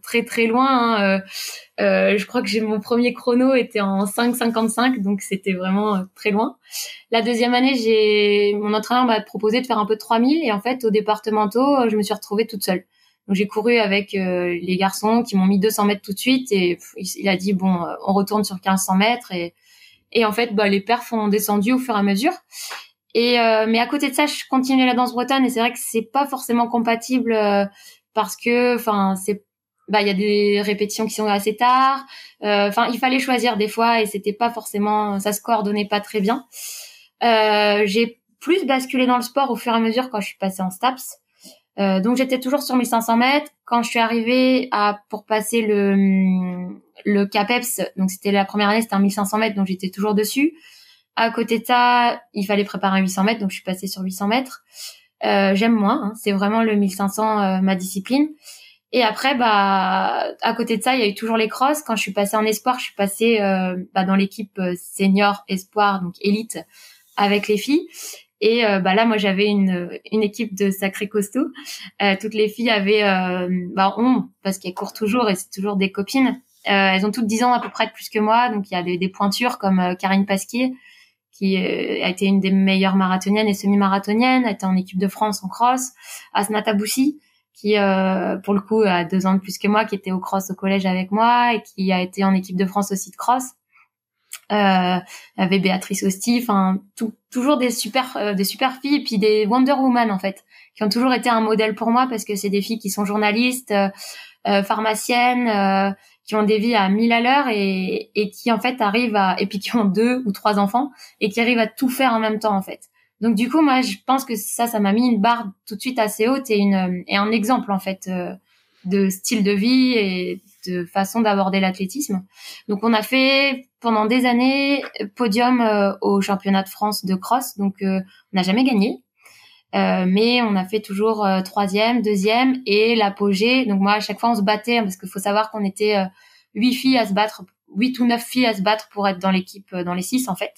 très très loin. Hein, je crois que j'ai mon premier chrono était en 5,55, donc c'était vraiment très loin. La deuxième année, j'ai mon entraîneur m'a proposé de faire un peu de 3000 et en fait au départementaux, je me suis retrouvée toute seule. Donc j'ai couru avec euh, les garçons qui m'ont mis 200 mètres tout de suite et il a dit bon, euh, on retourne sur 1500 mètres et et en fait bah les perfs ont descendu au fur et à mesure. Et euh, mais à côté de ça, je continuais la danse bretonne et c'est vrai que c'est pas forcément compatible parce que enfin c'est bah il y a des répétitions qui sont assez tard. Enfin il fallait choisir des fois et c'était pas forcément ça se coordonnait pas très bien. j'ai plus basculé dans le sport au fur et à mesure quand je suis passée en STAPS. Euh, donc j'étais toujours sur 1500 mètres. Quand je suis arrivée à pour passer le le CAPEPS, donc c'était la première année, c'était un 1500 mètres, donc j'étais toujours dessus. À côté de ça, il fallait préparer un 800 mètres, donc je suis passée sur 800 mètres. Euh, J'aime moins, hein, c'est vraiment le 1500 euh, ma discipline. Et après, bah, à côté de ça, il y a eu toujours les crosses. Quand je suis passée en espoir, je suis passée euh, bah, dans l'équipe senior espoir, donc élite, avec les filles. Et euh, bah là, moi, j'avais une, une équipe de sacrés costauds. Euh, toutes les filles avaient, euh, bah, ont, parce qu'elles courent toujours et c'est toujours des copines. elles ont toutes 10 ans à peu près de plus que moi. Donc, il y a des, des pointures comme Karine Pasquier, qui a été une des meilleures marathoniennes et semi-marathoniennes. Elle était en équipe de France en cross. Asnata Boussi, qui, pour le coup, a deux ans de plus que moi, qui était au cross au collège avec moi et qui a été en équipe de France aussi de cross euh, avait Béatrice Osti, enfin toujours des super euh, des super filles et puis des Wonder Woman en fait qui ont toujours été un modèle pour moi parce que c'est des filles qui sont journalistes, euh, euh pharmaciennes, euh, qui ont des vies à mille à l'heure et, et qui en fait arrivent à et puis qui ont deux ou trois enfants et qui arrivent à tout faire en même temps en fait. Donc du coup moi je pense que ça ça m'a mis une barre tout de suite assez haute et une et un exemple en fait de style de vie et de façon d'aborder l'athlétisme. Donc on a fait pendant des années podium euh, au championnat de France de cross. Donc euh, on n'a jamais gagné. Euh, mais on a fait toujours troisième, deuxième et l'apogée. Donc moi à chaque fois on se battait hein, parce qu'il faut savoir qu'on était huit filles à se battre, huit ou neuf filles à se battre pour être dans l'équipe, dans les six en fait.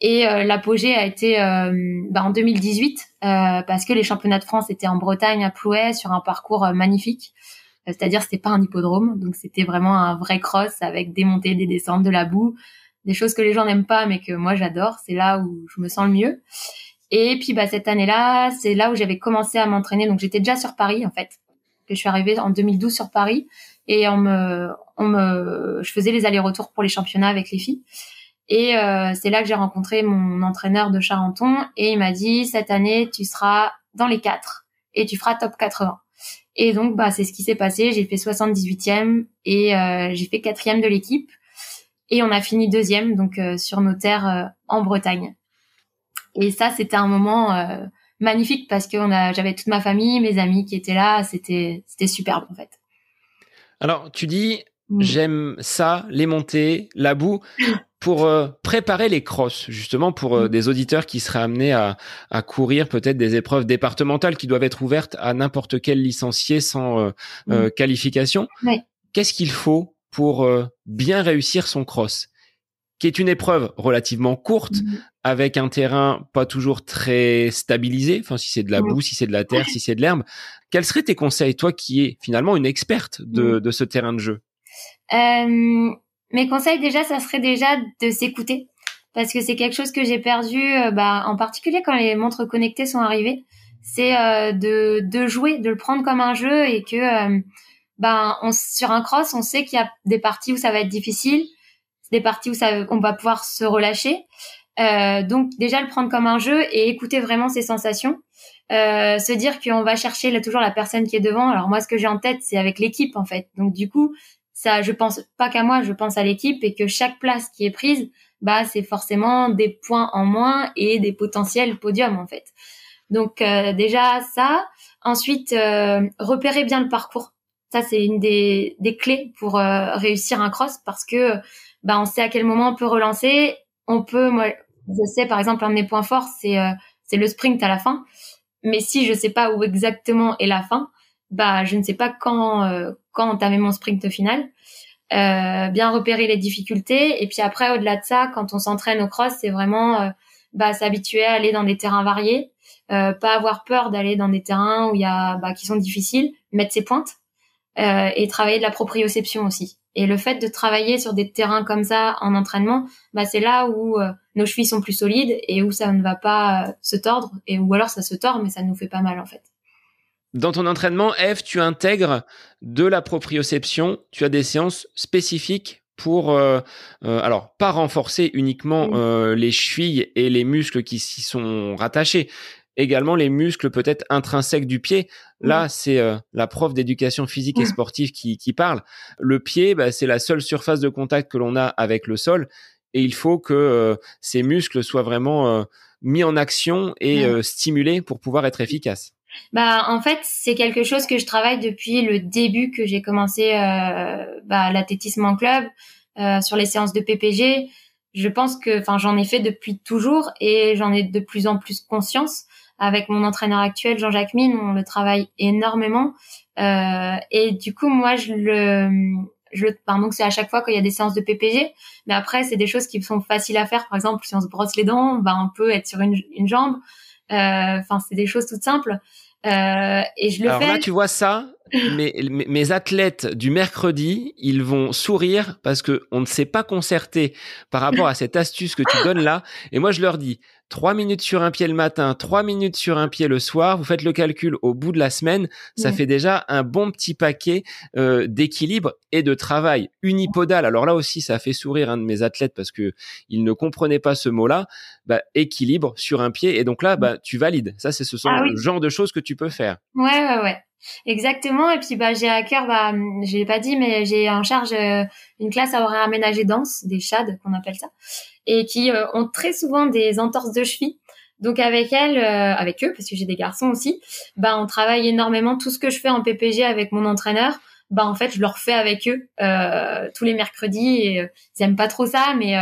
Et l'apogée a été bah, en 2018 parce que les championnats de France étaient en Bretagne à Plouay sur un parcours magnifique. Euh, c'est-à-dire c'était pas un hippodrome, donc c'était vraiment un vrai cross avec des montées, des descentes, de la boue, des choses que les gens n'aiment pas mais que moi j'adore. C'est là où je me sens le mieux. Et puis bah cette année-là, c'est là où j'avais commencé à m'entraîner. Donc j'étais déjà sur Paris en fait. Je suis arrivée en 2012 sur Paris et on me, on me, je faisais les allers-retours pour les championnats avec les filles. Et euh, c'est là que j'ai rencontré mon entraîneur de Charenton et il m'a dit cette année tu seras dans les quatre et tu feras top 80. Et donc, bah, c'est ce qui s'est passé. J'ai fait 78e et euh, j'ai fait quatrième de l'équipe. Et on a fini deuxième, donc euh, sur nos terres euh, en Bretagne. Et ça, c'était un moment magnifique parce que j'avais toute ma famille, mes amis qui étaient là. C'était, c'était superbe en fait. Alors, tu dis, mm. j'aime ça, les montées, la boue. <laughs> pour euh, préparer les crosses, justement pour euh, mm. des auditeurs qui seraient amenés à, à courir peut-être des épreuves départementales qui doivent être ouvertes à n'importe quel licencié sans euh, mm. qualification. Qu'est-ce qu'il faut pour bien réussir son cross? Qui est une épreuve relativement courte, mm. avec un terrain pas toujours très stabilisé, enfin si c'est de la boue, si c'est de la terre, si c'est de l'herbe. Quels seraient tes conseils, toi qui es finalement une experte de, de ce terrain de jeu? Mes conseils déjà, ça serait déjà de s'écouter parce que c'est quelque chose que j'ai perdu, euh, bah, en particulier quand les montres connectées sont arrivées. C'est euh, de, de jouer, de le prendre comme un jeu et que euh, bah, on, sur un cross, on sait qu'il y a des parties où ça va être difficile, des parties où ça, on va pouvoir se relâcher. donc déjà le prendre comme un jeu et écouter vraiment ses sensations. se dire qu'on va chercher là, toujours la personne qui est devant. Alors moi, ce que j'ai en tête, c'est avec l'équipe en fait. Donc du coup, ça, je pense pas qu'à moi, je pense à l'équipe et que chaque place qui est prise, bah, c'est forcément des points en moins et des potentiels podiums en fait. Donc euh, déjà ça. Ensuite, euh, repérer bien le parcours. Ça, c'est une des, des clés pour euh, réussir un cross parce que bah, on sait à quel moment on peut relancer. On peut, moi, je sais par exemple un de mes points forts, c'est c'est le sprint à la fin. Mais si je sais pas où exactement est la fin, bah je ne sais pas quand euh, quand entamer mon sprint final. Euh, bien repérer les difficultés et puis après au-delà de ça, quand on s'entraîne au cross, c'est vraiment euh, bah, s'habituer à aller dans des terrains variés, pas avoir peur d'aller dans des terrains où il y a bah, qui sont difficiles, mettre ses pointes et travailler de la proprioception aussi. Et le fait de travailler sur des terrains comme ça en entraînement, bah, c'est là où nos chevilles sont plus solides et où ça ne va pas se tordre et ou alors ça se tord mais ça ne nous fait pas mal en fait. Dans ton entraînement, Eve, tu intègres de la proprioception, tu as des séances spécifiques pour, euh, euh, alors, pas renforcer uniquement euh, les chevilles et les muscles qui s'y sont rattachés, également les muscles peut-être intrinsèques du pied. Là, c'est la prof d'éducation physique et sportive qui, qui parle. Le pied, bah, c'est la seule surface de contact que l'on a avec le sol et il faut que ces muscles soient vraiment mis en action et stimulés pour pouvoir être efficaces. Bah en fait c'est quelque chose que je travaille depuis le début que j'ai commencé euh, bah, l'athlétisme en club euh, sur les séances de PPG. Je pense que enfin j'en ai fait depuis toujours et j'en ai de plus en plus conscience. Avec mon entraîneur actuel Jean-Jacques Mine, on le travaille énormément. Euh, et du coup moi je le je pardon c'est à chaque fois qu'il y a des séances de PPG mais après c'est des choses qui sont faciles à faire. Par exemple si on se brosse les dents bah on peut être sur une, une jambe. Euh, enfin c'est des choses toutes simples. Euh, et je le Alors là, tu vois ça, <laughs> mes, mes, athlètes du mercredi, ils vont sourire parce que on ne s'est pas concerté par rapport à cette astuce que tu donnes là. Et moi, je leur dis, trois minutes sur un pied le matin, trois minutes sur un pied le soir. Vous faites le calcul au bout de la semaine, ça fait déjà un bon petit paquet euh, d'équilibre et de travail unipodal. Alors là aussi, ça a fait sourire un de mes athlètes parce que il ne comprenait pas ce mot-là. Bah, équilibre sur un pied et donc là, bah, tu valides. Ça, c'est ce ah le genre de choses que tu peux faire. Ouais, ouais, ouais. Exactement. Et puis bah j'ai à cœur, bah j'ai pas dit, mais j'ai en charge euh, une classe à horaire aménagé dense, des CHAD qu'on appelle ça, et qui euh, ont très souvent des entorses de cheville. Donc avec elles, euh, avec eux, parce que j'ai des garçons aussi, bah on travaille énormément. Tout ce que je fais en PPG avec mon entraîneur, bah en fait je le refais avec eux tous les mercredis. Et ils aiment pas trop ça, mais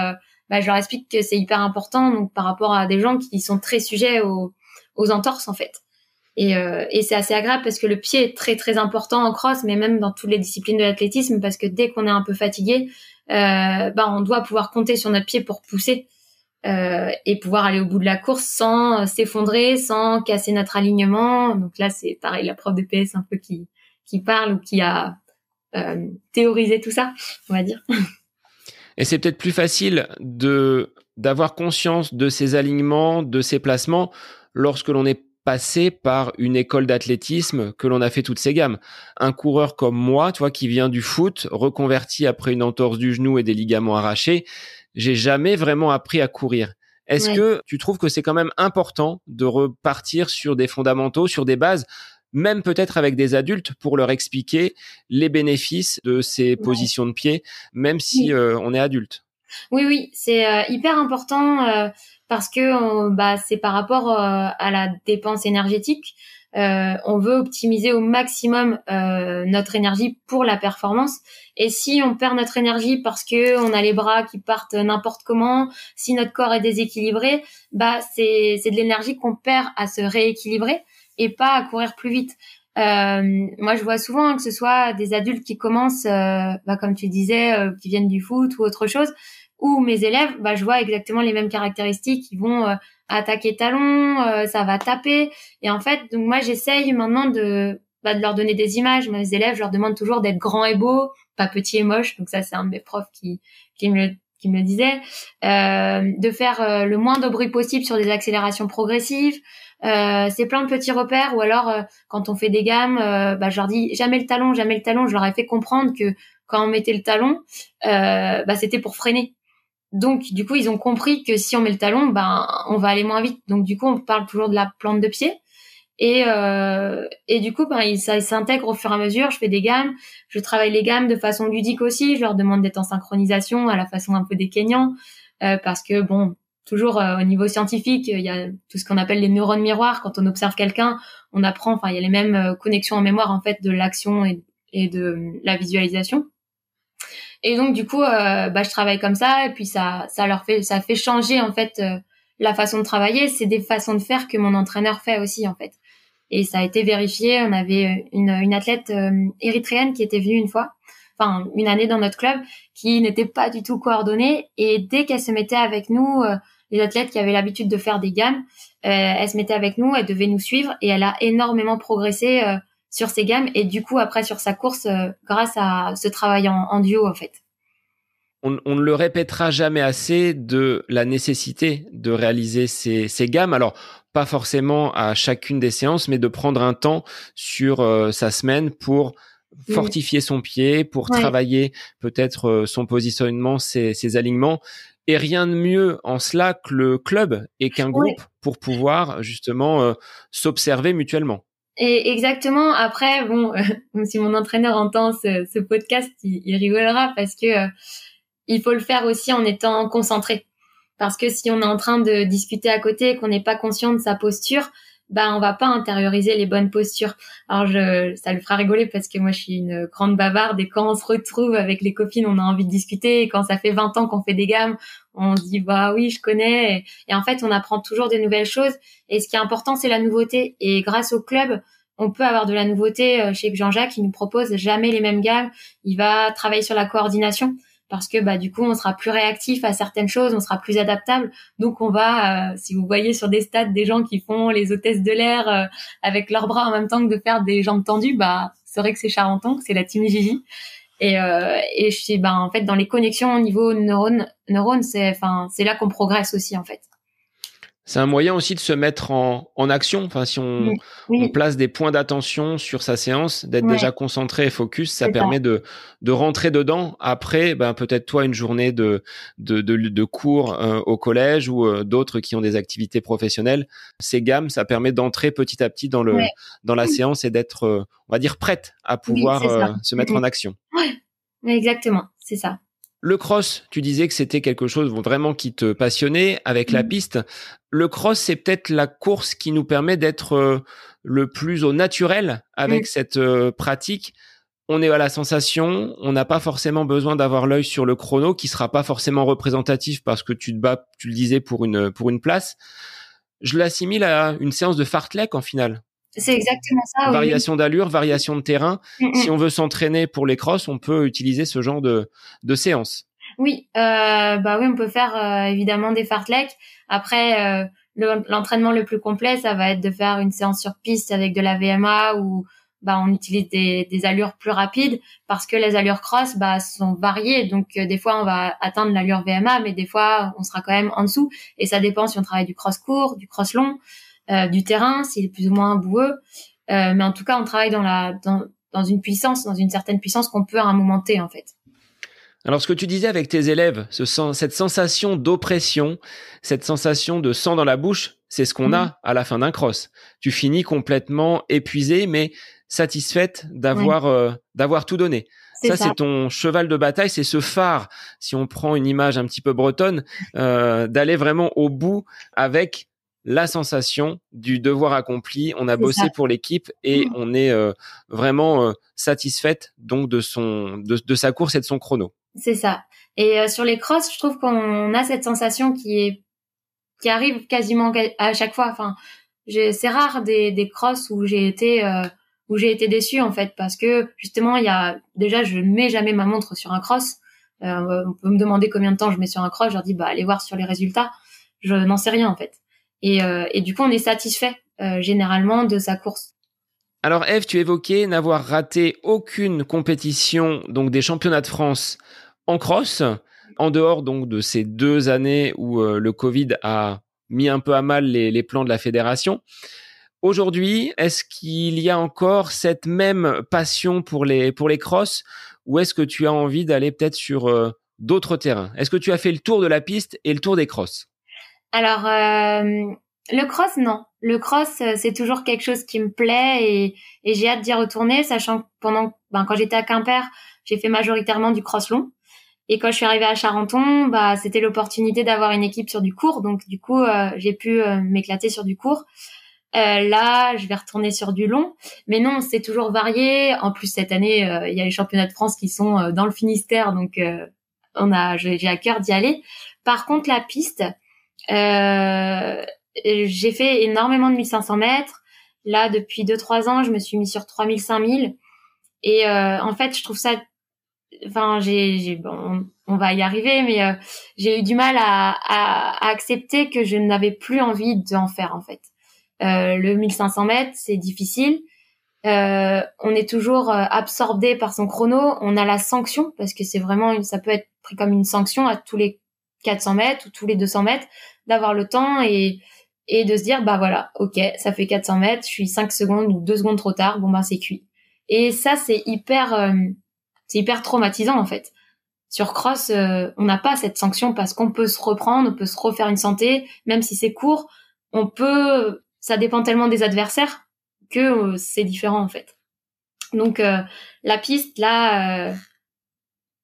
bah, je leur explique que c'est hyper important. Donc par rapport à des gens qui sont très sujets aux, aux entorses en fait. Et, euh, et c'est assez agréable parce que le pied est très très important en cross, mais même dans toutes les disciplines de l'athlétisme, parce que dès qu'on est un peu fatigué, euh, bah, on doit pouvoir compter sur notre pied pour pousser euh, et pouvoir aller au bout de la course sans s'effondrer, sans casser notre alignement. Donc là, c'est pareil, la prof de PS un peu qui qui parle ou qui a euh, théorisé tout ça, on va dire. <laughs> Et c'est peut-être plus facile de d'avoir conscience de ces alignements, de ces placements lorsque l'on est passer par une école d'athlétisme que l'on a fait toutes ces gammes. Un coureur comme moi, toi, qui vient du foot, reconverti après une entorse du genou et des ligaments arrachés, j'ai jamais vraiment appris à courir. Est-ce que tu trouves que c'est quand même important de repartir sur des fondamentaux, sur des bases, même peut-être avec des adultes pour leur expliquer les bénéfices de ces positions de pied, même si euh, on est adulte? Oui, oui, c'est euh, hyper important. Euh, parce que bah, c'est par rapport euh, à la dépense énergétique. Euh, on veut optimiser au maximum euh, notre énergie pour la performance. Et si on perd notre énergie parce que on a les bras qui partent n'importe comment, si notre corps est déséquilibré, bah c'est de l'énergie qu'on perd à se rééquilibrer et pas à courir plus vite. Euh, moi, je vois souvent hein, que ce soit des adultes qui commencent, bah, comme tu disais, qui viennent du foot ou autre chose, ou mes élèves, bah, je vois exactement les mêmes caractéristiques. Ils vont euh, attaquer talon, euh, ça va taper. Et en fait, donc moi, j'essaye maintenant de, bah, de leur donner des images. Mes élèves, je leur demande toujours d'être grands et beaux, pas petits et moches. Donc ça, c'est un de mes profs qui, qui me qui me disait, euh, de faire le moins de bruit possible sur des accélérations progressives. c'est plein de petits repères. Ou alors, quand on fait des gammes, bah, je leur dis jamais le talon, jamais le talon. Je leur ai fait comprendre que quand on mettait le talon, bah, c'était pour freiner. Donc, du coup, ils ont compris que si on met le talon, ben, on va aller moins vite. Donc, du coup, on parle toujours de la plante de pied. Et, euh, et du coup, ben, ça s'intègre au fur et à mesure. Je fais des gammes. Je travaille les gammes de façon ludique aussi. Je leur demande d'être en synchronisation à la façon un peu des Kenyans. Euh, parce que, bon, toujours euh, au niveau scientifique, il y a tout ce qu'on appelle les neurones miroirs. Quand on observe quelqu'un, on apprend, enfin, il y a les mêmes connexions en mémoire, en fait, de l'action et de la visualisation. Et donc du coup, euh, bah, je travaille comme ça et puis ça, ça leur fait, ça fait changer en fait euh, la façon de travailler. C'est des façons de faire que mon entraîneur fait aussi en fait. Et ça a été vérifié. On avait une, une athlète euh, érythréenne qui était venue une fois, enfin une année dans notre club, qui n'était pas du tout coordonnée. Et dès qu'elle se mettait avec nous, les athlètes qui avaient l'habitude de faire des gammes, euh, elle se mettait avec nous, elle devait nous suivre et elle a énormément progressé euh, sur ses gammes et du coup après sur sa course euh, grâce à ce travail en, duo en fait. On, ne le répétera jamais assez de la nécessité de réaliser ces, ces gammes. Alors pas forcément à chacune des séances, mais de prendre un temps sur sa semaine pour fortifier son pied, pour travailler peut-être son positionnement, ses, ses alignements. Et rien de mieux en cela que le club et qu'un groupe pour pouvoir justement euh, s'observer mutuellement. Et exactement. Après, bon, <laughs> si mon entraîneur entend ce, podcast, il, rigolera parce que euh, il faut le faire aussi en étant concentré. Parce que si on est en train de discuter à côté et qu'on n'est pas conscient de sa posture, bah on va pas intérioriser les bonnes postures. Alors je, ça le fera rigoler parce que moi je suis une grande bavarde et quand on se retrouve avec les copines, on a envie de discuter. Et quand ça fait 20 ans qu'on fait des gammes, on se dit bah oui je connais. Et, en fait on apprend toujours des nouvelles choses. Et ce qui est important c'est la nouveauté. Et grâce au club, on peut avoir de la nouveauté euh, chez Jean-Jacques. Il nous propose jamais les mêmes gammes. Il va travailler sur la coordination parce que bah du coup on sera plus réactif à certaines choses, on sera plus adaptable. Donc on va, euh, si vous voyez sur des stades des gens qui font les hôtesses de l'air euh, avec leurs bras en même temps que de faire des jambes tendues, bah c'est vrai que c'est Charenton, que c'est la team Gigi. Et, euh, et je bah en fait dans les connexions au niveau neurone, neurone c'est enfin c'est là qu'on progresse aussi en fait. C'est un moyen aussi de se mettre en, en action. Enfin, si on, on place des points d'attention sur sa séance, d'être déjà concentré et focus, ça permet de, de rentrer dedans. Après, ben, peut-être toi, une journée de, de, de, de cours euh, au collège ou euh, d'autres qui ont des activités professionnelles. Ces gammes, ça permet d'entrer petit à petit dans, le, dans la séance et d'être, euh, on va dire, prête à pouvoir se mettre en action. Exactement, c'est ça. Le cross, tu disais que c'était quelque chose vraiment qui te passionnait avec la mm. piste. Le cross, c'est peut-être la course qui nous permet d'être euh, le plus au naturel avec mm. cette euh, pratique. On est à la sensation, on n'a pas forcément besoin d'avoir l'œil sur le chrono qui sera pas forcément représentatif parce que tu te bats, tu le disais pour une pour une place. Je l'assimile à une séance de fartlek en finale. C'est exactement ça. Variation d'allure, variation de terrain. Mm, mm. Si on veut s'entraîner pour les crosses, on peut utiliser ce genre de, de séance. Oui, euh, bah oui, on peut faire euh, évidemment des fartleks. Après, euh, l'entraînement le, plus complet, ça va être de faire une séance sur piste avec de la VMA ou bah on utilise des, des allures plus rapides parce que les allures cross bah sont variées. Donc des fois on va atteindre l'allure VMA, mais des fois on sera quand même en dessous. Et ça dépend si on travaille du cross court, du cross long. Euh, du terrain, s'il est plus ou moins boueux. Euh, mais en tout cas, on travaille dans la dans, dans une puissance, dans une certaine puissance qu'on peut à un moment T en fait. Alors ce que tu disais avec tes élèves, ce cette sensation d'oppression, cette sensation de sang dans la bouche, c'est ce qu'on a à la fin d'un cross. Tu finis complètement épuisé, mais satisfaite d'avoir euh, d'avoir tout donné. Ça, c'est ton cheval de bataille, c'est ce phare. Si on prend une image un petit peu bretonne, euh, d'aller vraiment au bout avec la sensation du devoir accompli. On a bossé pour l'équipe et mmh. on est euh, vraiment euh, satisfaite donc de son de, sa course et de son chrono. C'est ça. Et euh, sur les crosses, je trouve qu'on a cette sensation qui est qui arrive quasiment à chaque fois. Enfin, c'est rare des des crosses où j'ai été où j'ai été déçue en fait parce que justement il y a déjà je ne mets jamais ma montre sur un cross. on peut me demander combien de temps je mets sur un cross, je leur dis bah allez voir sur les résultats. Je n'en sais rien en fait. Euh, et, du coup, on est satisfait euh, généralement de sa course. Alors Eve, tu évoquais n'avoir raté aucune compétition donc des championnats de France en cross, en dehors donc de ces deux années où euh, le Covid a mis un peu à mal les, plans de la fédération. Aujourd'hui, est-ce qu'il y a encore cette même passion pour les pour les crosses ou est-ce que tu as envie d'aller peut-être sur d'autres terrains? Est-ce que tu as fait le tour de la piste et le tour des crosses? Alors, euh, le cross, non. Le cross, euh, c'est toujours quelque chose qui me plaît et, j'ai hâte d'y retourner, sachant que pendant, ben, quand j'étais à Quimper, j'ai fait majoritairement du cross long. Et quand je suis arrivée à Charenton, bah, c'était l'opportunité d'avoir une équipe sur du court. Donc, du coup, euh, j'ai pu m'éclater sur du court. là, je vais retourner sur du long. Mais non, c'est toujours varié. En plus, cette année, il y a les championnats de France qui sont dans le Finistère. Donc, on a, j'ai à cœur d'y aller. Par contre, la piste, euh, j'ai fait énormément de 1500 mètres. Là, depuis 2-3 ans, je me suis mis sur 3000, 5000. Et euh, en fait, je trouve ça enfin, j'ai, bon, on va y arriver, mais euh, j'ai eu du mal à, à, accepter que je n'avais plus envie d'en faire en fait. Euh, le 1500 mètres, c'est difficile. Euh, on est toujours euh, absorbé par son chrono. On a la sanction parce que c'est vraiment, une, ça peut être pris comme une sanction à tous les 400 mètres ou tous les 200 mètres d'avoir le temps et et de se dire bah voilà, ok, ça fait 400 mètres, je suis 5 secondes ou 2 secondes trop tard, bon bah c'est cuit. Et ça c'est hyper, euh, c'est hyper traumatisant en fait. Sur cross, euh, on n'a pas cette sanction parce qu'on peut se reprendre, on peut se refaire une santé, même si c'est court, on peut, ça dépend tellement des adversaires que euh, c'est différent en fait. Donc euh, la piste là, euh,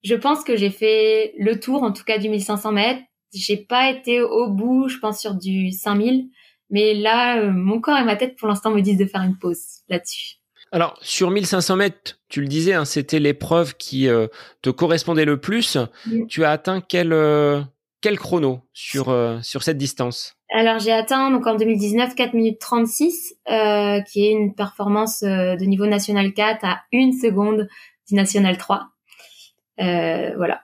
je pense que j'ai fait le tour en tout cas du 1500 mètres. J'ai pas été au bout, je pense sur du 5000, mais là mon corps et ma tête pour l'instant me disent de faire une pause là-dessus. Alors sur 1500 mètres, tu le disais, hein, c'était l'épreuve qui te correspondait le plus. Tu as atteint quel quel chrono sur sur cette distance? Alors j'ai atteint donc en 2019 4 minutes 36, euh, qui est une performance euh, de niveau national 4 à une seconde du national 3. Euh, voilà.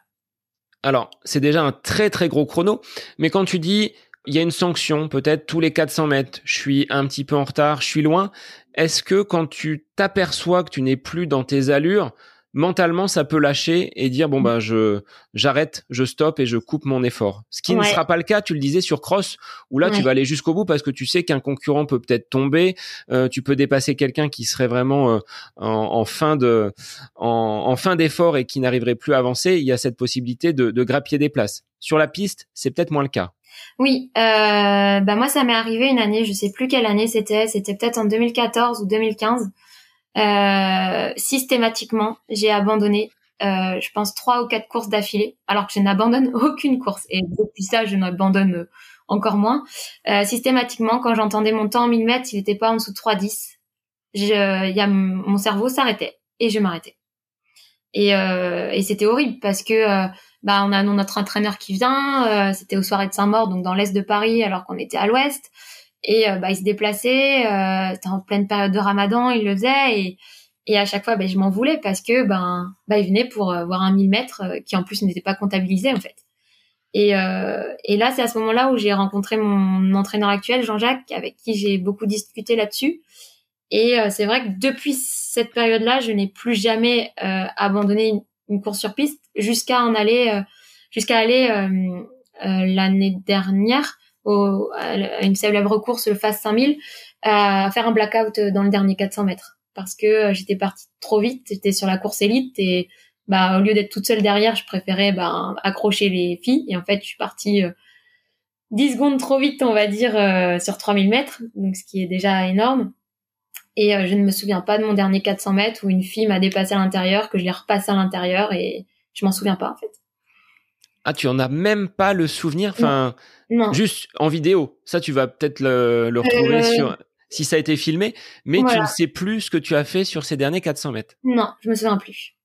Alors c'est déjà un très très gros chrono, mais quand tu dis il y a une sanction peut-être tous les 400 mètres, je suis un petit peu en retard, je suis loin, est-ce que quand tu t'aperçois que tu n'es plus dans tes allures, mentalement ça peut lâcher et dire bon bah je j'arrête, je stoppe et je coupe mon effort. Ce qui ne sera pas le cas, tu le disais sur cross où là tu vas aller jusqu'au bout parce que tu sais qu'un concurrent peut peut-être tomber, euh, tu peux dépasser quelqu'un qui serait vraiment euh, en, fin de en, fin d'effort et qui n'arriverait plus à avancer, il y a cette possibilité de, de grappiller des places. Sur la piste, c'est peut-être moins le cas. Oui, euh, bah moi ça m'est arrivé une année, je sais plus quelle année c'était, c'était peut-être en 2014 ou 2015. Euh, systématiquement, j'ai abandonné, euh, je pense, trois ou quatre courses d'affilée, alors que je n'abandonne <laughs> aucune course. Et depuis ça, je n'abandonne euh, encore moins. Euh, systématiquement, quand j'entendais mon temps en 1000 mètres, il n'était pas en dessous de 3,10. Il y a mon cerveau s'arrêtait et je m'arrêtais. Et, euh, et c'était horrible parce que bah on a notre entraîneur qui vient. c'était aux soirées de Saint-Maur, donc dans l'est de Paris, alors qu'on était à l'ouest. Et euh, bah, il se déplaçait, euh, c'était en pleine période de Ramadan, il le faisait et et à chaque fois, ben, je m'en voulais parce que ben, ben il venait pour euh, voir un 1000 mètres qui en plus n'était pas comptabilisé en fait. Et, et là, c'est à ce moment-là où j'ai rencontré mon entraîneur actuel, Jean-Jacques, avec qui j'ai beaucoup discuté là-dessus. Et c'est vrai que depuis cette période-là, je n'ai plus jamais abandonné une, une, course sur piste jusqu'à en aller, jusqu'à aller l'année dernière au, à une célèbre course, le Fast 5000, à faire un blackout dans le dernier 400 mètres. Parce que euh, j'étais partie trop vite, j'étais sur la course élite et bah au lieu d'être toute seule derrière, je préférais bah, accrocher les filles. Et en fait, je suis partie 10 euh, secondes trop vite, on va dire, euh, sur 3000 mètres, donc ce qui est déjà énorme. Et je ne me souviens pas de mon dernier 400 mètres où une fille m'a dépassé à l'intérieur, que je l'ai repassé à l'intérieur et je m'en souviens pas en fait. Ah, tu en as même pas le souvenir Enfin, juste en vidéo. Ça, tu vas peut-être le, retrouver euh, sur si ça a été filmé, mais tu ne sais plus ce que tu as fait sur ces derniers 400 mètres. Non, je me souviens plus.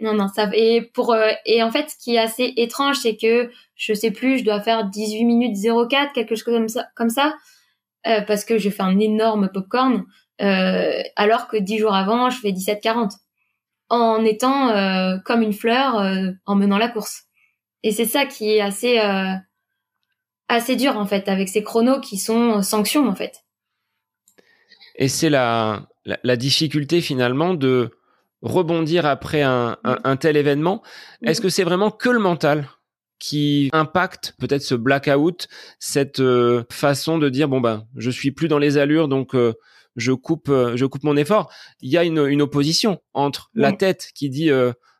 Non, non, ça et pour euh, et en fait, ce qui est assez étrange, c'est que je sais plus, je dois faire 18 minutes 04, quelque chose comme ça, comme ça, euh, parce que je fais un énorme popcorn, euh, alors que 10 jours avant, je fais 17-40, en étant comme une fleur, en menant la course. Et c'est ça qui est assez euh, assez dur en fait avec ces chronos qui sont sanctions en fait. Et c'est la, la, difficulté finalement de rebondir après un, un, tel événement. Est-ce que c'est vraiment que le mental qui impacte peut-être ce blackout, cette euh, façon de dire bon ben je suis plus dans les allures donc euh, je coupe je coupe mon effort? Il y a une, une opposition entre la tête qui dit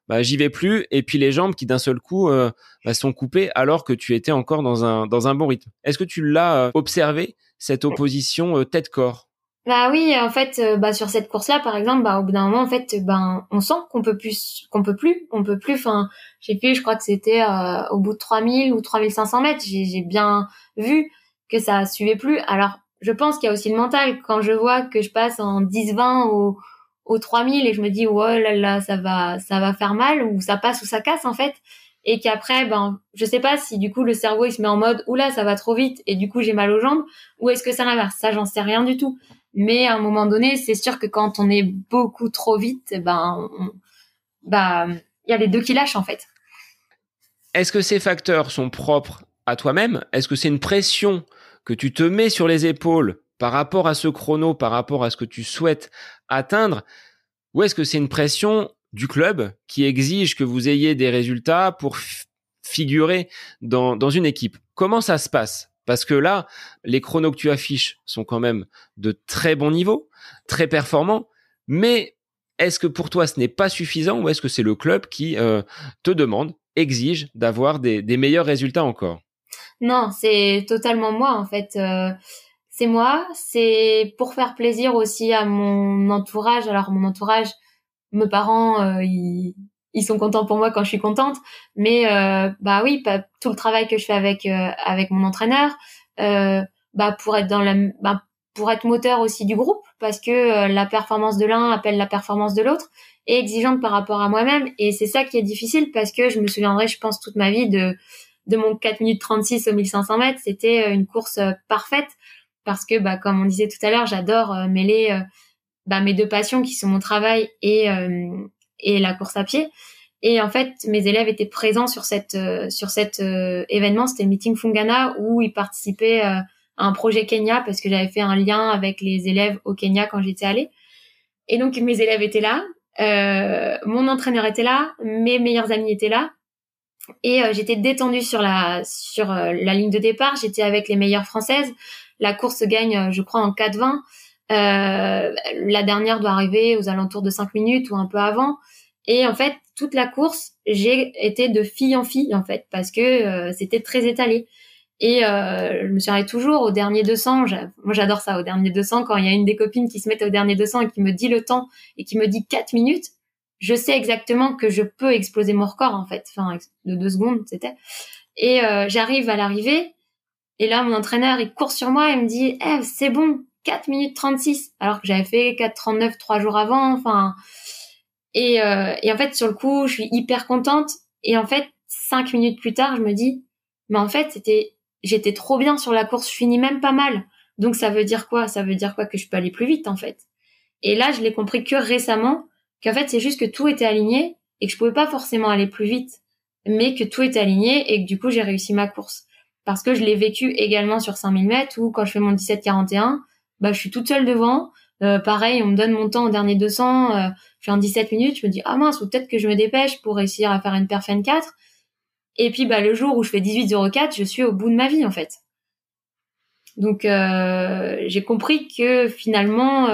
bah, j'y vais plus, et puis les jambes qui d'un seul coup euh, bah, sont coupées alors que tu étais encore dans un, dans un bon rythme. Est-ce que tu l'as euh, observé, cette opposition euh, tête-corps? Bah oui, en fait, bah, sur cette course-là, par exemple, bah, au bout d'un moment, en fait, ben, on sent qu'on peut plus, qu'on peut plus, on peut plus, enfin, j'ai fait, je crois que c'était au bout de 3000 ou 3500 mètres, j'ai bien vu que ça suivait plus. Alors, je pense qu'il y a aussi le mental. Quand je vois que je passe en 10-20 ou aux 3000 et je me dis oh là là ça va ça va faire mal ou ça passe ou ça casse en fait. Et qu'après ben je sais pas si du coup le cerveau il se met en mode oula ça va trop vite et du coup j'ai mal aux jambes ou est-ce que ça l'inverse? Ça j'en sais rien du tout. Mais à un moment donné c'est sûr que quand on est beaucoup trop vite ben bah il y a les deux qui lâchent en fait. Est-ce que ces facteurs sont propres à toi-même? Est-ce que c'est une pression que tu te mets sur les épaules par rapport à ce chrono, par rapport à ce que tu souhaites atteindre Ou est-ce que c'est une pression du club qui exige que vous ayez des résultats pour figurer dans, une équipe? Comment ça se passe? Parce que là, les chronos que tu affiches sont quand même de très bon niveau, très performants, mais est-ce que pour toi ce n'est pas suffisant ou est-ce que c'est le club qui euh, te demande, exige d'avoir des, des meilleurs résultats encore? Non, c'est totalement moi en fait. Euh, c'est moi, c'est pour faire plaisir aussi à mon entourage. Alors mon entourage, mes parents, euh, ils, ils, sont contents pour moi quand je suis contente, mais euh, bah oui, pas, tout le travail que je fais avec euh, avec mon entraîneur, euh, bah pour être dans la, bah, pour être moteur aussi du groupe, parce que la performance de l'un appelle la performance de l'autre, et exigeante par rapport à moi-même, et c'est ça qui est difficile parce que je me souviendrai, je pense toute ma vie de de mon 4 minutes 36 au 1500 mètres, c'était une course parfaite parce que, bah, comme on disait tout à l'heure, j'adore euh, mêler euh, bah, mes deux passions qui sont mon travail et, euh, et la course à pied. Et en fait, mes élèves étaient présents sur cet événement. C'était le meeting Fungana où ils participaient à un projet Kenya parce que j'avais fait un lien avec les élèves au Kenya quand j'étais allée. Et donc mes élèves étaient là, mon entraîneur était là, mes meilleurs amis étaient là, et j'étais détendue sur la ligne de départ. J'étais avec les meilleures françaises. La course se gagne, euh, je crois, en 4-20. Euh, la dernière doit arriver aux alentours de 5 minutes ou un peu avant. Et en fait, toute la course, j'ai été de fille en fille, en fait, parce que euh, c'était très étalé. Et euh, je me souviens toujours au dernier 200, moi j'adore ça, au dernier 200, quand il y a une des copines qui se met au dernier 200 et qui me dit le temps et qui me dit 4 minutes, je sais exactement que je peux exploser mon record, en fait, enfin, de 2 secondes, c'était. Et euh, j'arrive à l'arrivée, et là, mon entraîneur, il court sur moi et me dit, eh, c'est bon, 4 minutes 36. Alors que j'avais fait 4,39 trois jours avant. Enfin, et, euh, et en fait, sur le coup, je suis hyper contente. Et en fait, cinq minutes plus tard, je me dis, mais en fait, c'était, j'étais trop bien sur la course. Je finis même pas mal. Donc, ça veut dire quoi? Ça veut dire quoi? Que je peux aller plus vite, en fait? Et là, je l'ai compris que récemment, qu'en fait, c'est juste que tout était aligné et que je pouvais pas forcément aller plus vite, mais que tout était aligné et que du coup, j'ai réussi ma course parce que je l'ai vécu également sur 5000 mètres où quand je fais mon 17-41, bah, je suis toute seule devant. Euh, pareil, on me donne mon temps au dernier 200, euh, je suis en 17 minutes, je me dis, ah mince, peut-être que je me dépêche pour réussir à faire une perf N4. Et puis, bah, le jour où je fais 18-04, je suis au bout de ma vie, en fait. Donc, euh, j'ai compris que finalement,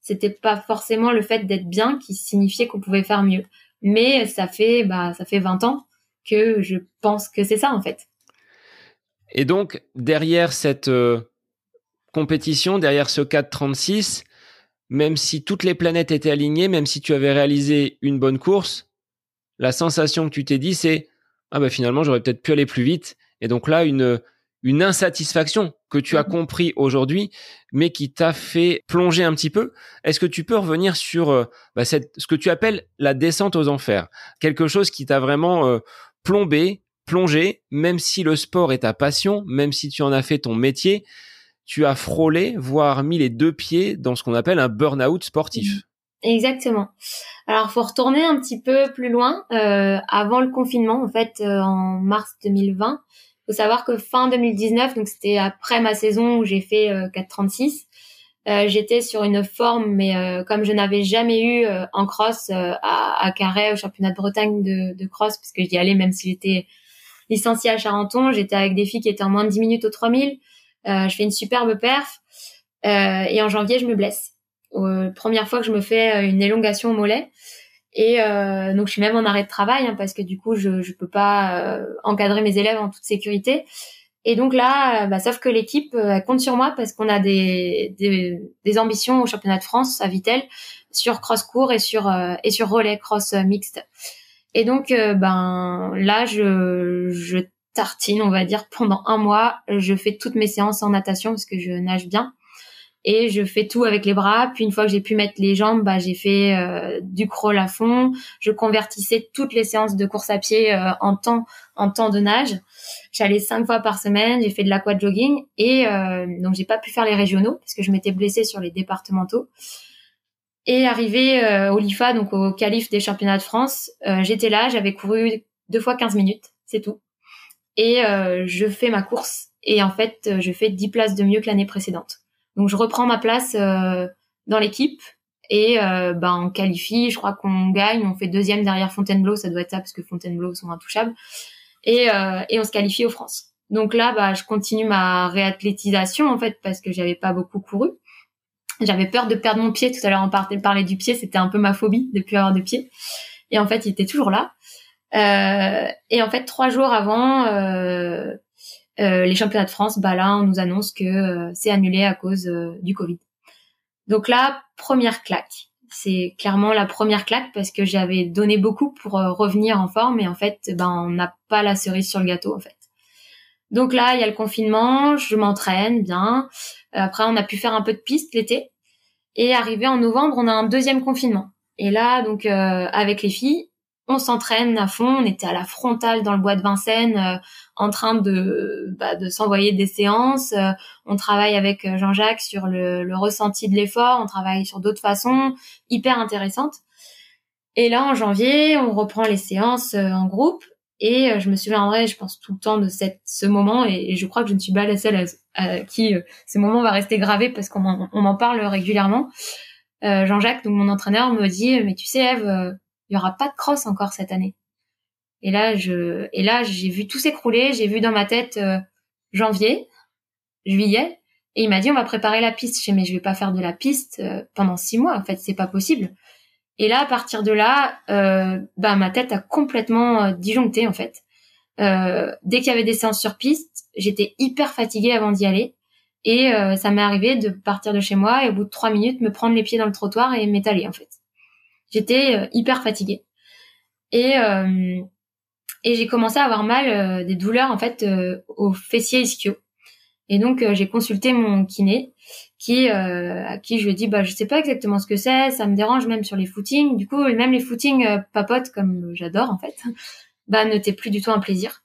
c'était pas forcément le fait d'être bien qui signifiait qu'on pouvait faire mieux. Mais ça fait, bah, ça fait 20 ans que je pense que c'est ça, en fait. Et donc, derrière cette euh, compétition, derrière ce 4-36, même si toutes les planètes étaient alignées, même si tu avais réalisé une bonne course, la sensation que tu t'es dit, c'est ah ben finalement j'aurais peut-être pu aller plus vite. Et donc là, une une insatisfaction que tu as mhm. compris aujourd'hui, mais qui t'a fait plonger un petit peu. Est-ce que tu peux revenir sur euh, bah, cette, ce que tu appelles la descente aux enfers, quelque chose qui t'a vraiment euh, plombé, plongé, même si le sport est ta passion, même si tu en as fait ton métier, tu as frôlé, voire mis les deux pieds dans ce qu'on appelle un burn-out sportif. Mmh. Exactement. Alors, faut retourner un petit peu plus loin, euh, avant le confinement, en fait, euh, en mars 2020. Faut savoir que fin 2019, donc c'était après ma saison où j'ai fait euh, 4,36, euh, j'étais sur une forme, mais comme je n'avais jamais eu en cross à, à Carré au championnat de Bretagne de, de cross, parce que j'y allais même si j'étais licenciée à Charenton. J'étais avec des filles qui étaient en moins de 10 minutes au 3000. Euh, je fais une superbe perf. Euh, et en janvier, je me blesse. Euh, première fois que je me fais euh, une élongation au mollet. Et euh, donc, je suis même en arrêt de travail hein, parce que du coup, je ne peux pas euh, encadrer mes élèves en toute sécurité. Et donc là, bah, sauf que l'équipe compte sur moi parce qu'on a des, des, des, ambitions au championnat de France à Vitel sur cross court et sur et sur relais cross mixte. Et donc, euh, ben là, je, je tartine, on va dire, pendant un mois. Je fais toutes mes séances en natation parce que je nage bien. Et je fais tout avec les bras. Puis une fois que j'ai pu mettre les jambes, bah, j'ai fait euh, du crawl à fond. Je convertissais toutes les séances de course à pied euh, en temps en temps de nage. J'allais cinq fois par semaine. J'ai fait de l'aqua jogging et donc j'ai pas pu faire les régionaux parce que je m'étais blessée sur les départementaux. Et arrivé au LIFA, donc au qualif des championnats de France, j'étais là, j'avais couru deux fois 15 minutes, c'est tout. Et je fais ma course et en fait, je fais 10 places de mieux que l'année précédente. Donc je reprends ma place dans l'équipe et euh, ben on qualifie. Je crois qu'on gagne, on fait deuxième derrière Fontainebleau, ça doit être ça parce que Fontainebleau sont intouchables. Et euh, et on se qualifie aux France. Donc là, bah je continue ma réathlétisation en fait parce que j'avais pas beaucoup couru. J'avais peur de perdre mon pied. Tout à l'heure, on parlait, du pied, c'était un peu ma phobie de plus avoir de pied. Et en fait, il était toujours là. Euh, et en fait, trois jours avant euh, euh, les championnats de France, bah là, on nous annonce que euh, c'est annulé à cause du Covid. Donc là, première claque. C'est clairement la première claque parce que j'avais donné beaucoup pour euh, revenir en forme et en fait, ben on n'a pas la cerise sur le gâteau en fait. Donc là, il y a le confinement, je m'entraîne bien. Après, on a pu faire un peu de piste l'été et arrivé en novembre, on a un deuxième confinement. Et là, donc euh, avec les filles, on s'entraîne à fond. On était à la frontale dans le bois de Vincennes, euh, en train de bah, de s'envoyer des séances. Euh, on travaille avec euh, Jean-Jacques sur le, le, ressenti de l'effort. On travaille sur d'autres façons hyper intéressantes. Et là, en janvier, on reprend les séances en groupe. Et je me souviendrai, je pense tout le temps de cette, ce moment, et, je crois que je ne suis pas la seule à, qui ce moment va rester gravé parce qu'on m'en parle régulièrement. Jean-Jacques, donc mon entraîneur, me dit, mais tu sais, Eve, il y aura pas de cross encore cette année. Et là, je, et là, j'ai vu tout s'écrouler. J'ai vu dans ma tête euh, janvier, juillet, et il m'a dit on va préparer la piste. Je mais je vais pas faire de la piste euh, pendant six mois. En fait, c'est pas possible. Et là, à partir de là, euh, bah ma tête a complètement disjoncté en fait. dès qu'il y avait des séances sur piste, j'étais hyper fatiguée avant d'y aller. Et ça m'est arrivé de partir de chez moi et au bout de trois minutes me prendre les pieds dans le trottoir et m'étaler en fait. J'étais euh, hyper fatiguée. Et, euh, et j'ai commencé à avoir mal, euh, des douleurs en fait au fessier ischio. Et donc j'ai consulté mon kiné qui à qui je dit bah je sais pas exactement ce que c'est, ça me dérange même sur les footings. Du coup même les footings papotes comme j'adore en fait, <laughs> bah n'étaient plus du tout un plaisir.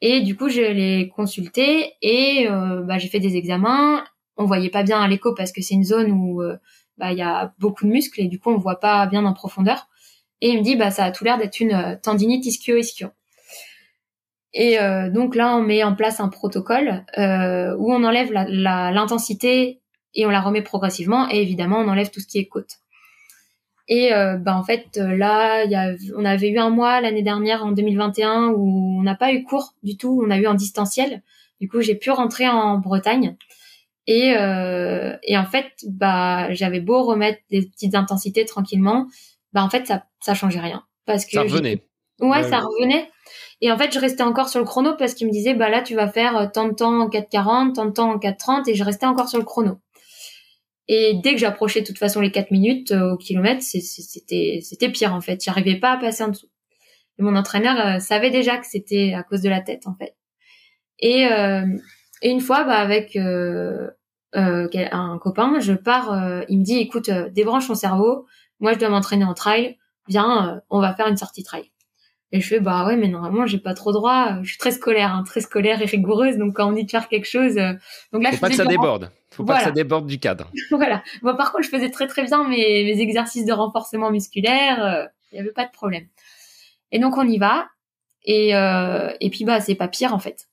Et du coup je l'ai consulté et bah j'ai fait des examens. On voyait pas bien à l'écho parce que c'est une zone où bah il y a beaucoup de muscles et du coup on voit pas bien en profondeur. Et il me dit bah ça a tout l'air d'être une euh, tendinite ischio-ischio. Et euh, donc là on met en place un protocole euh, où on enlève l'intensité et on la remet progressivement et évidemment on enlève tout ce qui est côte. Et euh, bah en fait là y a, on avait eu un mois l'année dernière en 2021 où on n'a pas eu cours du tout, on a eu en distanciel. Du coup j'ai pu rentrer en Bretagne et, euh, et en fait, bah, j'avais beau remettre des petites intensités tranquillement, bah en fait, ça, ça changeait rien. Parce que ça revenait. Ouais, ça revenait. Et en fait, je restais encore sur le chrono parce qu'il me disait, bah là, tu vas faire euh, tant de temps en 4,40, tant de temps en 4,30, et je restais encore sur le chrono. Et dès que j'approchais de toute façon les 4 minutes euh, au kilomètre, c'était c'était pire en fait. J'arrivais pas à passer en dessous. Et mon entraîneur euh, savait déjà que c'était à cause de la tête en fait. Et, euh, et une fois, bah, avec euh, un copain, je pars, il me dit, écoute, débranche ton cerveau, moi je dois m'entraîner en trail, viens, on va faire une sortie trail. Et je fais, bah ouais, mais normalement, j'ai pas trop droit, je suis très scolaire, hein, très scolaire et rigoureuse, donc quand on dit de faire quelque chose... donc là, Faut pas que ça déborde. Faut pas que ça déborde du cadre. <laughs> voilà. Bon, par contre, je faisais très très bien mes, mes exercices de renforcement musculaire, il y avait pas de problème. Et donc on y va, et, et puis bah c'est pas pire en fait.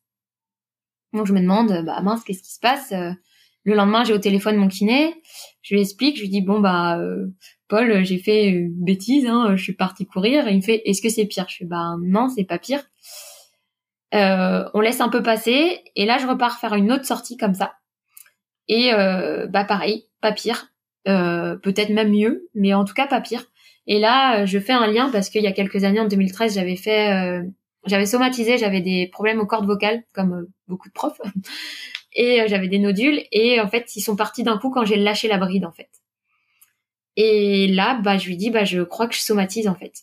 Donc je me demande, bah mince, qu'est-ce qui se passe Le lendemain, j'ai au téléphone mon kiné, je lui explique, je lui dis bon bah euh, Paul, j'ai fait une bêtise, hein, je suis partie courir. Et il me fait, est-ce que c'est pire? Je fais bah non, c'est pas pire. Euh, on laisse un peu passer et là je repars faire une autre sortie comme ça. Et euh, bah pareil, pas pire, peut-être même mieux, mais en tout cas pas pire. Et là, je fais un lien parce qu'il y a quelques années, en 2013, j'avais fait j'avais somatisé, j'avais des problèmes aux cordes vocales, comme euh, beaucoup de profs, <laughs> et euh, j'avais des nodules, et en fait, ils sont partis d'un coup quand j'ai lâché la bride, en fait. Et là, bah, je lui dis, bah, je crois que je somatise, en fait.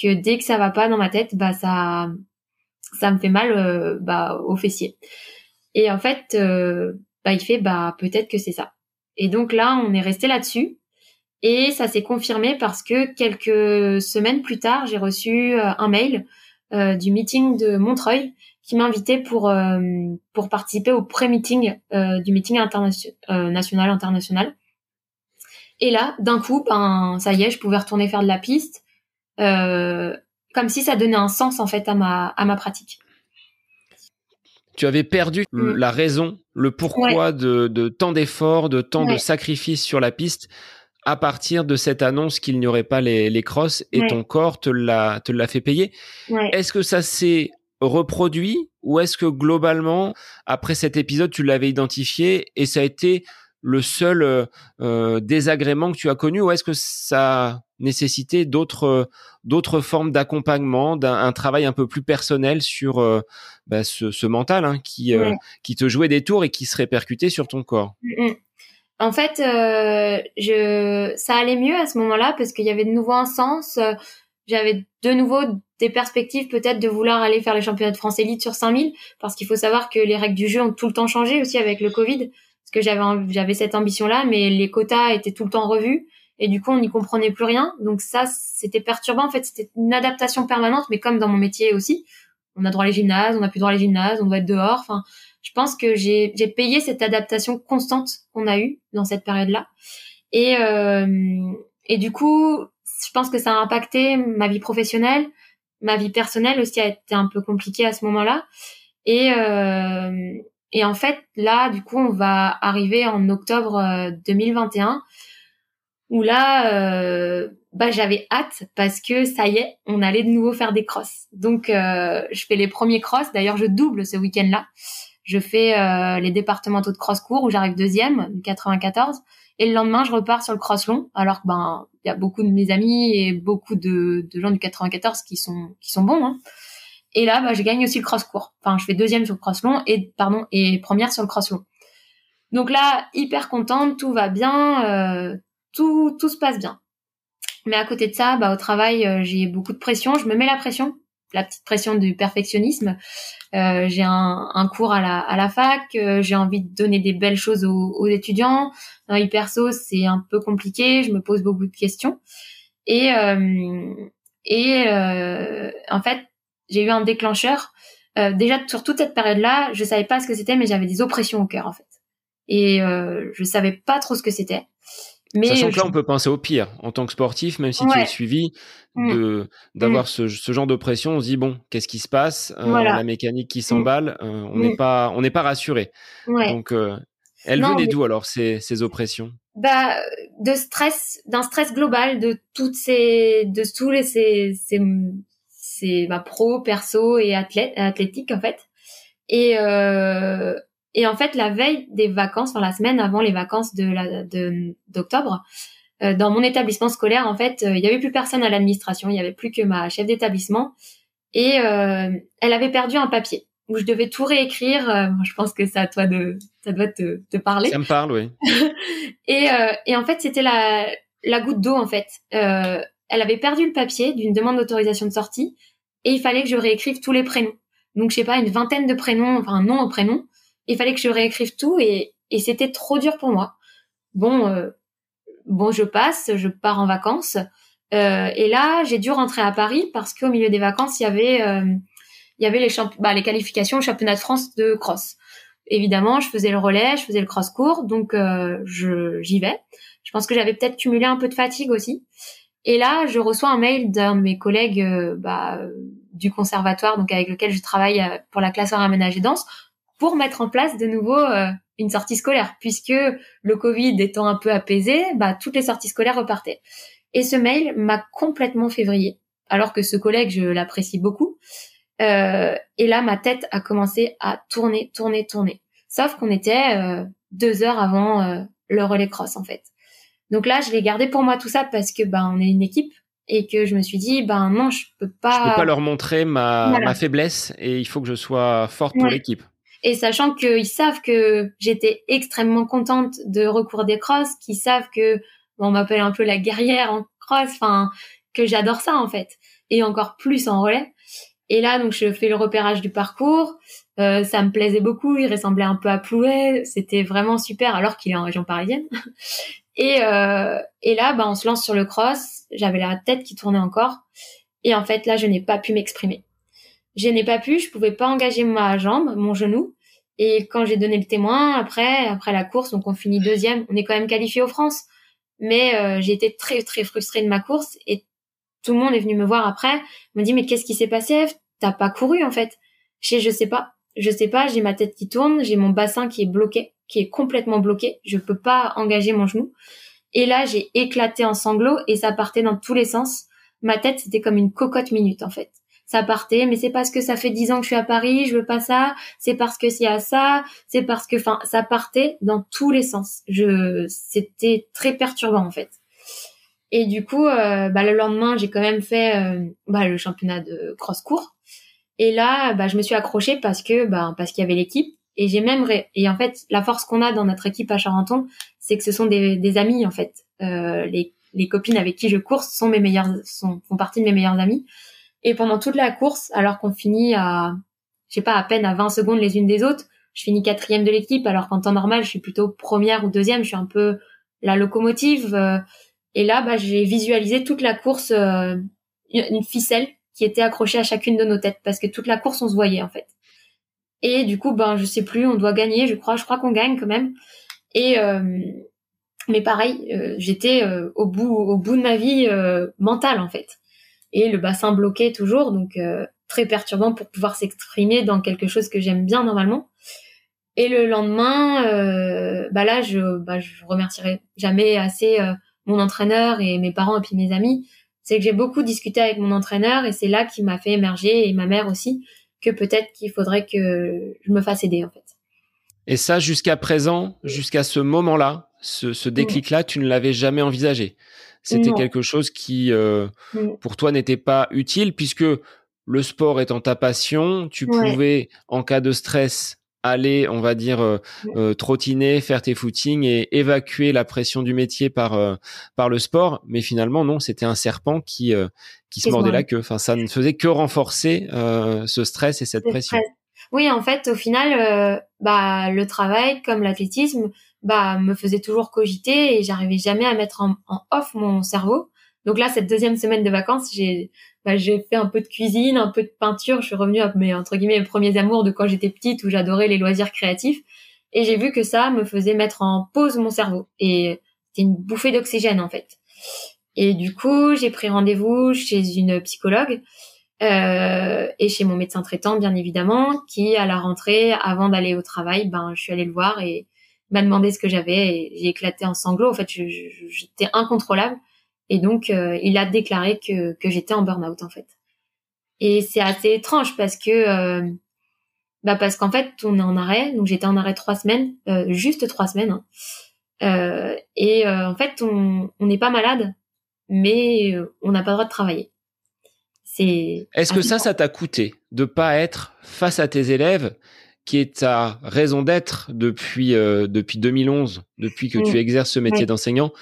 Que dès que ça va pas dans ma tête, bah, ça, ça me fait mal, euh, bah, au fessier. Et en fait, bah, il fait, bah, peut-être que c'est ça. Et donc là, on est resté là-dessus. Et ça s'est confirmé parce que quelques semaines plus tard, j'ai reçu un mail euh, du meeting de Montreuil qui m'invitait pour euh, pour participer au pré-meeting euh, du meeting international national international. Et là, d'un coup, ben ça y est, je pouvais retourner faire de la piste, euh, comme si ça donnait un sens en fait à ma à ma pratique. Tu avais perdu Mm. la raison, le pourquoi de, de tant d'efforts, de tant de sacrifices sur la piste à partir de cette annonce qu'il n'y aurait pas les, les crosses et Ouais. ton corps te l'a te l'a fait payer. Est-ce que ça s'est reproduit ou est-ce que globalement, après cet épisode, tu l'avais identifié et ça a été le seul euh, euh, désagrément que tu as connu ou est-ce que ça a nécessité d'autres euh, d'autres formes d'accompagnement, d'un un travail un peu plus personnel sur euh, bah, ce, ce mental hein, qui euh, qui te jouait des tours et qui se répercutait sur ton corps? Mm, mm. En fait, je, ça allait mieux à ce moment-là parce qu'il y avait de nouveau un sens. J'avais de nouveau des perspectives peut-être de vouloir aller faire les championnats de France élite sur 5000 parce qu'il faut savoir que les règles du jeu ont tout le temps changé aussi avec le Covid. Parce que j'avais j'avais cette ambition-là, mais les quotas étaient tout le temps revus et du coup on n'y comprenait plus rien. Donc ça, c'était perturbant. En fait, c'était une adaptation permanente, mais comme dans mon métier aussi, on a droit à les gymnases, on n'a plus droit à les gymnases, on doit être dehors. Enfin, je pense que j'ai j'ai payé cette adaptation constante qu'on a eue dans cette période-là. Et euh, et du coup, je pense que ça a impacté ma vie professionnelle, ma vie personnelle aussi a été un peu compliquée à ce moment-là. Et euh, et en fait, là, du coup, on va arriver en octobre euh, 2021 où là, euh, bah, j'avais hâte parce que ça y est, on allait de nouveau faire des crosses. Donc, euh, je fais les premiers crosses. D'ailleurs, je double ce week-end-là. Je fais euh, les départementaux de cross court où j'arrive deuxième, du 94. Et le lendemain, je repars sur le cross long. Alors que ben, il y a beaucoup de mes amis et beaucoup de, de gens du 94 qui sont qui sont bons. Hein. Et là, bah, je gagne aussi le cross court. Enfin, je fais deuxième sur le cross long et pardon et première sur le cross long. Donc là, hyper contente, tout va bien, euh, tout tout se passe bien. Mais à côté de ça, bah, au travail, euh, j'ai beaucoup de pression. Je me mets la pression, la petite pression du perfectionnisme. Euh, j'ai un, un cours à la, à la fac. euh, j'ai envie de donner des belles choses aux, aux étudiants. Dans les c'est un peu compliqué. Je me pose beaucoup de questions. Et, euh, et en fait, j'ai eu un déclencheur. Euh, déjà, sur toute cette période-là, je savais pas ce que c'était, mais j'avais des oppressions au cœur, en fait. Et euh, je savais pas trop ce que c'était. Mais Sachant que là, on peut penser au pire en tant que sportif, même si tu es suivi, Mm. de d'avoir ce, ce genre de pression. On se dit bon, qu'est-ce qui se passe? Euh, Voilà. La mécanique qui s'emballe, euh, on n'est pas on n'est pas rassuré. ouais. Donc, euh, elles venaient mais- d'où alors ces, ces oppressions? Bah de stress d'un stress global de toutes ces de tous les ces ces, ces bah, pro perso et athlète athlétique en fait. Et euh, et en fait la veille des vacances enfin la semaine avant les vacances de la de d'octobre euh, dans mon établissement scolaire en fait euh, il y avait plus personne à l'administration il y avait plus que ma chef d'établissement. Et elle avait perdu un papier où je devais tout réécrire. Je pense que ça à toi de ça doit te, te parler. Ça me parle, oui. <laughs> et, et en fait, c'était la, la goutte d'eau, en fait. Euh, elle avait perdu le papier d'une demande d'autorisation de sortie et il fallait que je réécrive tous les prénoms. Donc, je sais pas, une vingtaine de prénoms, enfin, un nom au prénom. Il fallait que je réécrive tout et, et c'était trop dur pour moi. Bon, euh, bon, je passe, je pars en vacances. Euh, et là, j'ai dû rentrer à Paris parce qu'au milieu des vacances, il y avait, euh, il y avait les, bah, les qualifications au championnat de France de cross évidemment, je faisais le relais, je faisais le cross court, donc euh, j'y vais. Je pense que j'avais peut-être cumulé un peu de fatigue aussi. Et là, je reçois un mail d'un de mes collègues euh, bah, du conservatoire, donc avec lequel je travaille euh, pour la classe en aménage et danse, pour mettre en place de nouveau euh, une sortie scolaire, puisque le Covid étant un peu apaisé, bah, toutes les sorties scolaires repartaient. Et ce mail m'a complètement février, alors que ce collègue, je l'apprécie beaucoup. Euh, et là, ma tête a commencé à tourner, tourner, tourner. Sauf qu'on était deux heures avant le relais cross, en fait. Donc là, je l'ai gardé pour moi tout ça parce que ben on est une équipe et que je me suis dit ben non, je peux pas. Je peux pas leur montrer ma, Voilà. ma faiblesse et il faut que je sois forte pour l'équipe. Et sachant qu'ils savent que j'étais extrêmement contente de recours des crosses, qu'ils savent que bon, on m'appelle un peu la guerrière en cross, enfin que j'adore ça en fait, et encore plus en relais. Et là, donc je fais le repérage du parcours. Euh, ça me plaisait beaucoup. Il ressemblait un peu à Plouet. C'était vraiment super, alors qu'il est en région parisienne. Et, euh, et là, bah, on se lance sur le cross. J'avais la tête qui tournait encore. Et en fait, là, je n'ai pas pu m'exprimer. Je n'ai pas pu. Je pouvais pas engager ma jambe, mon genou. Et quand j'ai donné le témoin, après, après la course, donc on finit deuxième. On est quand même qualifié aux France. mais euh, j'ai été très très frustrée de ma course et tout le monde est venu me voir après, me dit mais qu'est-ce qui s'est passé T'as pas couru en fait Je je sais pas, je sais pas, j'ai ma tête qui tourne, j'ai mon bassin qui est bloqué, qui est complètement bloqué, je peux pas engager mon genou. Et là, j'ai éclaté en sanglots et ça partait dans tous les sens. Ma tête, c'était comme une cocotte minute en fait ça partait, mais c'est parce que ça fait dix ans que je suis à Paris, je veux pas ça, c'est parce que s'il y a ça, c'est parce que, enfin, ça partait dans tous les sens. Je, c'était très perturbant en fait. Et du coup, euh, bah, le lendemain, j'ai quand même fait euh, bah, le championnat de cross court. Et là, bah, je me suis accrochée parce que, bah, parce qu'il y avait l'équipe. Et j'ai même et en fait, la force qu'on a dans notre équipe à Charenton, c'est que ce sont des, des amis en fait. Euh, les, les copines avec qui je course sont mes meilleures, sont, font partie de mes meilleures amies. Et pendant toute la course, alors qu'on finit à, je sais pas, à peine à 20 secondes les unes des autres, je finis quatrième de l'équipe, alors qu'en temps normal, je suis plutôt première ou deuxième, je suis un peu la locomotive. Euh, et là, bah, j'ai visualisé toute la course, euh, une ficelle qui était accrochée à chacune de nos têtes, parce que toute la course, on se voyait en fait. Et du coup, ben, je sais plus, on doit gagner, je crois, je crois qu'on gagne quand même. Et euh, mais pareil, j'étais au bout, au bout de ma vie mentale en fait et le bassin bloqué toujours, donc euh, très perturbant pour pouvoir s'exprimer dans quelque chose que j'aime bien normalement. Et le lendemain, euh, bah là, je, bah, je remercierai jamais assez euh, mon entraîneur et mes parents et puis mes amis. C'est que j'ai beaucoup discuté avec mon entraîneur et c'est là qui m'a fait émerger et ma mère aussi que peut-être qu'il faudrait que je me fasse aider en fait. Et ça, jusqu'à présent, jusqu'à ce moment-là, ce, ce déclic-là, tu ne l'avais jamais envisagé. C'était quelque chose qui, euh, pour toi, n'était pas utile puisque le sport étant ta passion, tu pouvais, en cas de stress, aller, on va dire, euh, euh, trottiner, faire tes footings et évacuer la pression du métier par par le sport. Mais finalement, non, c'était un serpent qui qui se mordait la queue. Enfin, ça ne faisait que renforcer ce stress et cette pression. Oui, en fait, au final, bah le travail, comme l'athlétisme, bah me faisait toujours cogiter et j'arrivais jamais à mettre en, off mon cerveau. Donc là, cette deuxième semaine de vacances, j'ai bah, j'ai fait un peu de cuisine, un peu de peinture. Je suis revenue à mes entre guillemets mes premiers amours de quand j'étais petite où j'adorais les loisirs créatifs. Et j'ai vu que ça me faisait mettre en pause mon cerveau. Et c'était une bouffée d'oxygène en fait. Et du coup, j'ai pris rendez-vous chez une psychologue euh, et chez mon médecin traitant, bien évidemment, qui à la rentrée, avant d'aller au travail, ben je suis allée le voir et m'a demandé ce que j'avais et j'ai éclaté en sanglots. En fait, j'étais incontrôlable. Et donc, euh, il a déclaré que, que j'étais en burn-out, en fait. Et c'est assez étrange parce que, euh, bah parce qu'en fait, on est en arrêt. Donc, j'étais en arrêt trois semaines, euh, juste trois semaines. Hein. Et en fait, on n'est pas malade, mais on n'a pas le droit de travailler. C'est. Est-ce que ça, ça t'a coûté de pas être face à tes élèves qui est ta raison d'être depuis euh, depuis 2011, depuis que tu mm. exerces ce métier d'enseignant,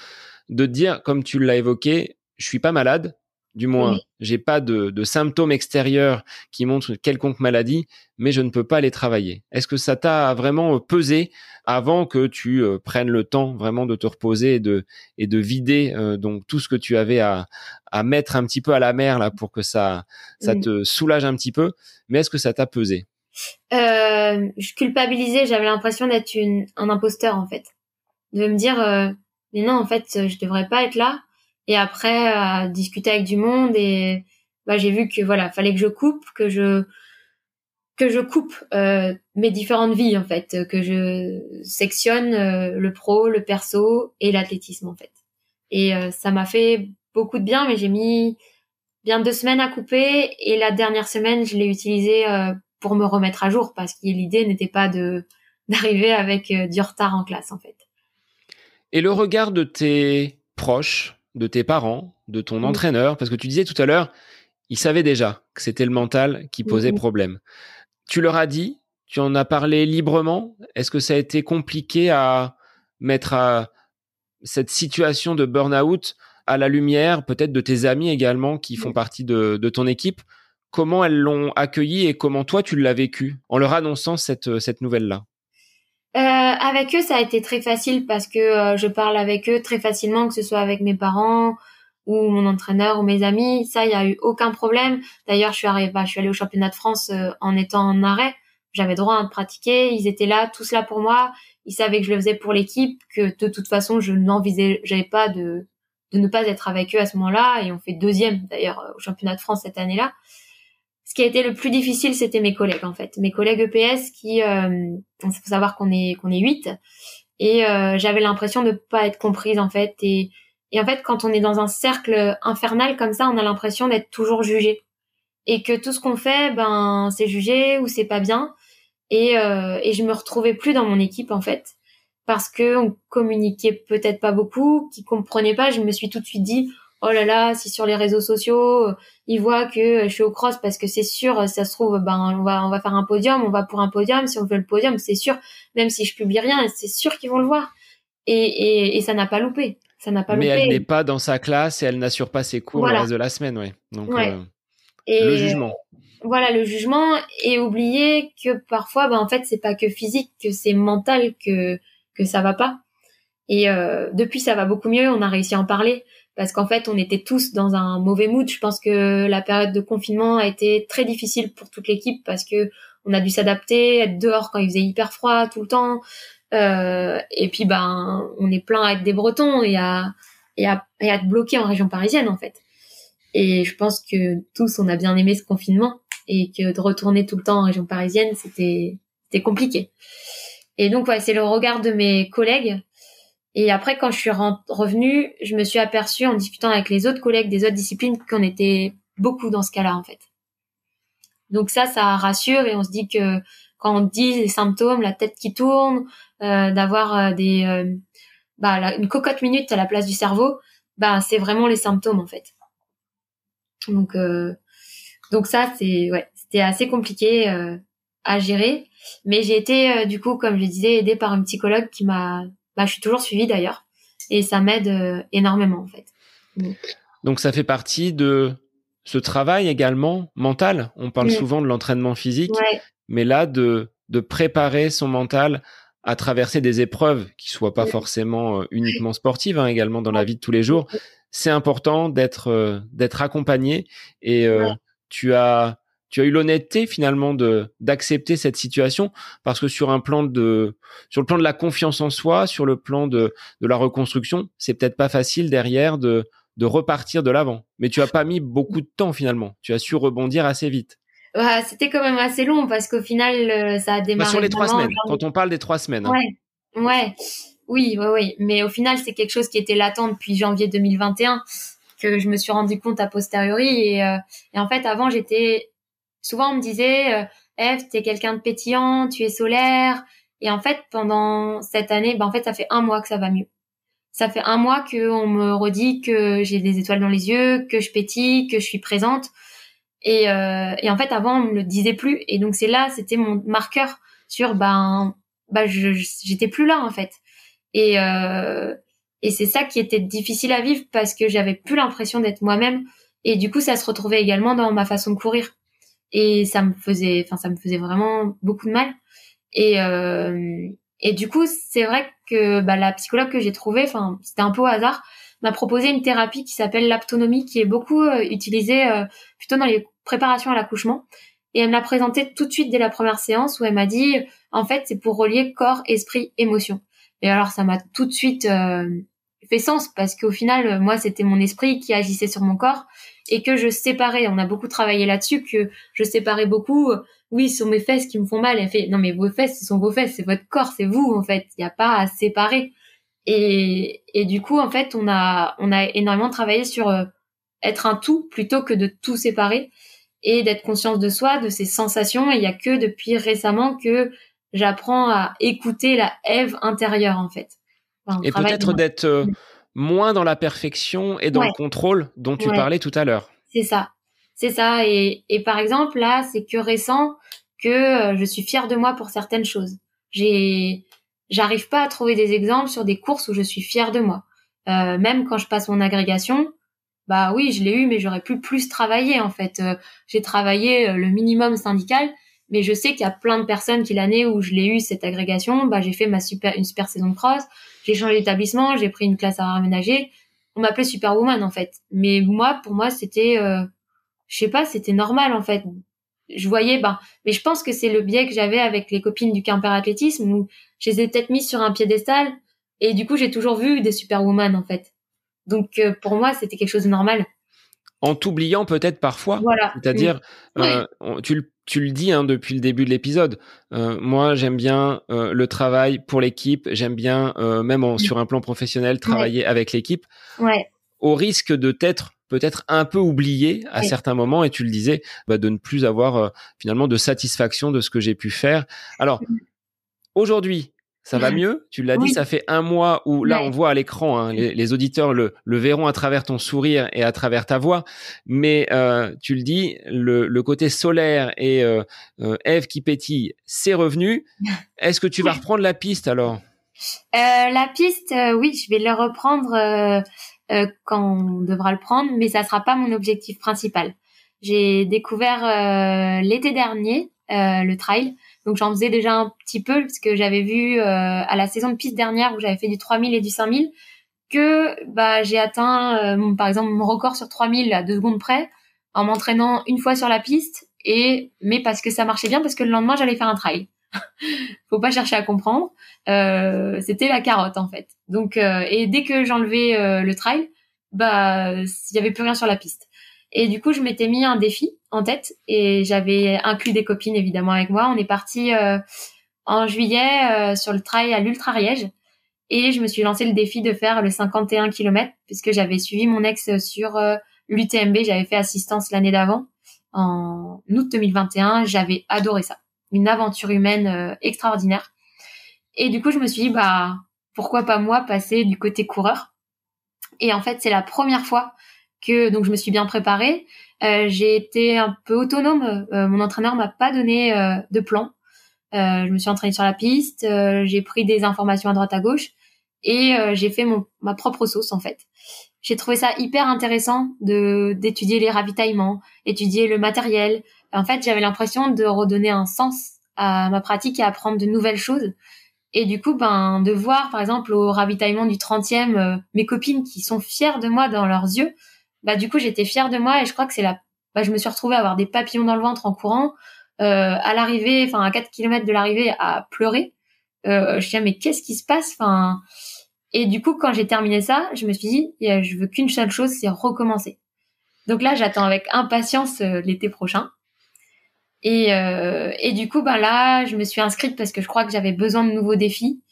de dire, comme tu l'as évoqué, je suis pas malade, du moins, j'ai pas de, de, symptômes extérieurs qui montrent une quelconque maladie, mais je ne peux pas aller travailler. Est-ce que ça t'a vraiment pesé avant que tu euh, prennes le temps vraiment de te reposer et de et de vider euh, donc tout ce que tu avais à à mettre un petit peu à la mer là pour que ça ça te soulage un petit peu, mais est-ce que ça t'a pesé? Euh, je culpabilisais, j'avais l'impression d'être un imposteur en fait, de me dire euh, mais non en fait je devrais pas être là. Et après euh, discuter avec du monde et bah, j'ai vu que voilà fallait que je coupe, que je que je coupe euh, mes différentes vies en fait, que je sectionne euh, le pro, le perso et l'athlétisme en fait. Et euh, ça m'a fait beaucoup de bien, mais j'ai mis bien deux semaines à couper et la dernière semaine je l'ai utilisé pour me remettre à jour parce que l'idée n'était pas de <laughs> d'arriver avec euh, du retard en classe en fait. Et le regard de tes proches, de tes parents, de ton entraîneur, parce que tu disais tout à l'heure, ils savaient déjà que c'était le mental qui posait problème. Tu leur as dit, tu en as parlé librement. Est-ce que ça a été compliqué à mettre à cette situation de burn-out à la lumière, peut-être de tes amis également qui font partie de, de ton équipe? Comment elles l'ont accueilli et comment toi tu l'as vécu en leur annonçant cette, cette nouvelle-là? Euh, avec eux, ça a été très facile parce que euh, je parle avec eux très facilement, que ce soit avec mes parents ou mon entraîneur ou mes amis. Ça, il y a eu aucun problème. D'ailleurs, je suis arrivée, bah, je suis allée au championnat de France en étant en arrêt. J'avais droit à pratiquer. Ils étaient là, tous là pour moi. ils savaient que je le faisais pour l'équipe, que de toute façon je n'envisageais pas de de ne pas être avec eux à ce moment-là et on fait deuxième d'ailleurs au championnat de France cette année-là. Ce qui a été le plus difficile, c'était mes collègues en fait, mes collègues EPS qui, euh, faut savoir qu'on est qu'on est huit. Et euh, j'avais l'impression de pas être comprise en fait. Et et en fait quand on est dans un cercle infernal comme ça, on a l'impression d'être toujours jugé. Et que tout ce qu'on fait, ben c'est jugé ou c'est pas bien. Et euh, et je me retrouvais plus dans mon équipe en fait. Parce que on communiquait peut-être pas beaucoup, qui comprenaient pas. Je me suis tout de suite dit oh là là, si sur les réseaux sociaux euh, ils voient que je suis au cross parce que c'est sûr, ça se trouve, ben on va on va faire un podium, on va pour un podium. Si on veut le podium, c'est sûr. Même si je publie rien, c'est sûr qu'ils vont le voir. Et et, et ça n'a pas loupé. Ça n'a pas Mais loupé. elle n'est pas dans sa classe et elle n'assure pas ses cours Voilà. le reste de la semaine, ouais. Donc Ouais. euh, Et le jugement. Voilà le jugement et oublier que parfois, ben en fait, c'est pas que physique, que c'est mental que que ça va pas. Et euh, depuis, ça va beaucoup mieux. On a réussi à en parler parce qu'en fait, on était tous dans un mauvais mood. Je pense que la période de confinement a été très difficile pour toute l'équipe parce que on a dû s'adapter, être dehors quand il faisait hyper froid tout le temps. Euh, et puis, ben, on est plein à être des Bretons et à et à, et à être bloqués en région parisienne en fait. Et je pense que tous, on a bien aimé ce confinement et que de retourner tout le temps en région parisienne, c'était c'était compliqué. Et donc, ouais, c'est le regard de mes collègues. Et après, quand je suis revenue, je me suis aperçue en discutant avec les autres collègues des autres disciplines qu'on était beaucoup dans ce cas-là, en fait. Donc ça, ça rassure et on se dit que quand on dit les symptômes, la tête qui tourne, euh, d'avoir euh, des euh, bah, une cocotte minute à la place du cerveau, bah c'est vraiment les symptômes en fait. Donc euh, donc ça c'est ouais, c'était assez compliqué euh, à gérer, mais j'ai été euh, du coup comme je disais aidée par une psychologue qui m'a bah je suis toujours suivie d'ailleurs. Et ça m'aide euh, énormément en fait. Donc. Ça fait partie de ce travail également mental. On parle souvent de l'entraînement physique, Ouais, mais là de de préparer son mental à traverser des épreuves qui soient pas forcément euh, uniquement sportives, hein, également dans la vie de tous les jours. C'est important d'être euh, d'être accompagné. Et euh, Ouais. tu as tu as eu l'honnêteté finalement de d'accepter cette situation parce que sur un plan de sur le plan de la confiance en soi, sur le plan de de la reconstruction, c'est peut-être pas facile derrière de de repartir de l'avant. Mais tu as pas mis beaucoup de temps finalement. Tu as su rebondir assez vite. Ouais, c'était quand même assez long parce qu'au final euh, ça a Bah, démarré sur les trois semaines. Quand on parle des trois semaines. hein. Ouais, ouais, oui, ouais, oui. Mais au final, c'est quelque chose qui était latent depuis janvier 2021 que je me suis rendu compte a posteriori. Et, euh, et en fait, avant, j'étais souvent on me disait, euh, Eve, t'es quelqu'un de pétillant, tu es solaire. Et en fait, pendant cette année, ben en fait, ça fait un mois que ça va mieux. Ça fait un mois que on me redit que j'ai des étoiles dans les yeux, que je pétille, que je suis présente. Et, euh, et en fait, avant, on me le disait plus. Et donc, c'est là, c'était mon marqueur sur, ben, je, je- j'étais plus là, en fait. Et, euh, et c'est ça qui était difficile à vivre parce que j'avais plus l'impression d'être moi-même. Et du coup, ça se retrouvait également dans ma façon de courir. Et ça me faisait, enfin, ça me faisait vraiment beaucoup de mal. Et, euh, et du coup, c'est vrai que bah, la psychologue que j'ai trouvée, enfin, c'était un peu au hasard, m'a proposé une thérapie qui s'appelle l'aptonomie, qui est beaucoup euh, utilisée euh, plutôt dans les préparations à l'accouchement. Et elle me l'a présentée tout de suite dès la première séance où elle m'a dit, en fait, c'est pour relier corps, esprit, émotion. Et alors, ça m'a tout de suite euh, fait sens parce qu'au final, moi, c'était mon esprit qui agissait sur mon corps et que je séparais. On a beaucoup travaillé là-dessus, que je séparais beaucoup. Oui, ce sont mes fesses qui me font mal. Elle fait, non, mais vos fesses, ce sont vos fesses, c'est votre corps, c'est vous, en fait. Il n'y a pas à séparer. Et, et du coup, en fait, on a, on a énormément travaillé sur euh, être un tout plutôt que de tout séparer et d'être conscience de soi, de ses sensations. Et il y a que depuis récemment que j'apprends à écouter la Ève intérieure, en fait. Enfin, Et peut-être d'être euh, moins dans la perfection et dans Ouais. le contrôle dont tu Ouais. parlais tout à l'heure. C'est ça. C'est ça. Et, et par exemple, là, c'est que récent que euh, je suis fière de moi pour certaines choses. J'ai, j'arrive pas à trouver des exemples sur des courses où je suis fière de moi. Euh, même quand je passe mon agrégation, bah oui, je l'ai eu, mais j'aurais pu plus travailler en fait. Euh, j'ai travaillé le minimum syndical, mais je sais qu'il y a plein de personnes qui l'année où je l'ai eu cette agrégation, bah j'ai fait ma super une super saison de cross, j'ai changé d'établissement, j'ai pris une classe à aménager. On m'appelait Superwoman en fait. Mais moi, pour moi, c'était, euh, je sais pas, c'était normal en fait. je voyais, ben, mais je pense que c'est le biais que j'avais avec les copines du Quimper athlétisme où je les ai peut-être mis sur un piédestal et du coup j'ai toujours vu des superwoman en fait. Donc euh, pour moi c'était quelque chose de normal. En t'oubliant peut-être parfois. Voilà. C'est-à-dire, euh, tu, le, tu le dis hein, depuis le début de l'épisode. Euh, moi j'aime bien le travail pour l'équipe. J'aime bien même sur un plan professionnel travailler avec l'équipe. Ouais. Au risque de t'être peut-être un peu oublié à certains moments et tu le disais bah, de ne plus avoir euh, finalement de satisfaction de ce que j'ai pu faire. Alors aujourd'hui, ça va mieux? Tu l'as dit, ça fait un mois où là on voit à l'écran, hein, les, auditeurs le, verront à travers ton sourire et à travers ta voix. Mais euh, tu le dis, le, côté solaire et euh, Eve qui pétille, c'est revenu. <laughs> Est-ce que tu vas reprendre la piste alors? La piste, oui, je vais le reprendre euh, quand on devra le prendre, mais ça sera pas mon objectif principal. J'ai découvert euh, l'été dernier euh, le trail, donc j'en faisais déjà un petit peu parce que j'avais vu à la saison de piste dernière où j'avais fait du 3000 et du 5000 que bah j'ai atteint par exemple mon record sur 3000 à deux secondes près en m'entraînant une fois sur la piste et mais parce que ça marchait bien parce que le lendemain j'allais faire un trail. <laughs> Faut pas chercher à comprendre. Euh, c'était la carotte en fait. Donc euh, et dès que j'enlevais euh, le trail, bah il y avait plus rien sur la piste. Et du coup, je m'étais mis un défi en tête et j'avais inclus des copines évidemment avec moi. On est parti en juillet sur le trail à l'Ultra Riège et je me suis lancé le défi de faire le 51 km puisque j'avais suivi mon ex sur l'UTMB. J'avais fait assistance l'année d'avant en août 2021. J'avais adoré ça une aventure humaine euh, extraordinaire. Et du coup, je me suis dit, bah, pourquoi pas moi passer du côté coureur? Et en fait, c'est la première fois que donc je me suis bien préparée. Euh, j'ai été un peu autonome. Euh, mon entraîneur m'a pas donné de plan. je me suis entraînée sur la piste. j'ai pris des informations à droite à gauche et j'ai fait mon, ma propre sauce en fait. J'ai trouvé ça hyper intéressant de d'étudier les ravitaillements, étudier le matériel, en fait, j'avais l'impression de redonner un sens à ma pratique et apprendre de nouvelles choses. Et du coup, ben, de voir, par exemple, au ravitaillement du 30e, euh, mes copines qui sont fières de moi dans leurs yeux, bah, du coup, j'étais fière de moi et je crois que c'est la, bah, je me suis retrouvée à avoir des papillons dans le ventre en courant, euh, à l'arrivée, enfin, à 4 km de l'arrivée, à pleurer. Euh, je disais, mais qu'est-ce qui se passe? Enfin, et du coup, quand j'ai terminé ça, je me suis dit, je veux qu'une seule chose, c'est recommencer. Donc là, j'attends avec impatience euh, l'été prochain. Et, euh, et du coup, ben là, je me suis inscrite parce que je crois que j'avais besoin de nouveaux défis.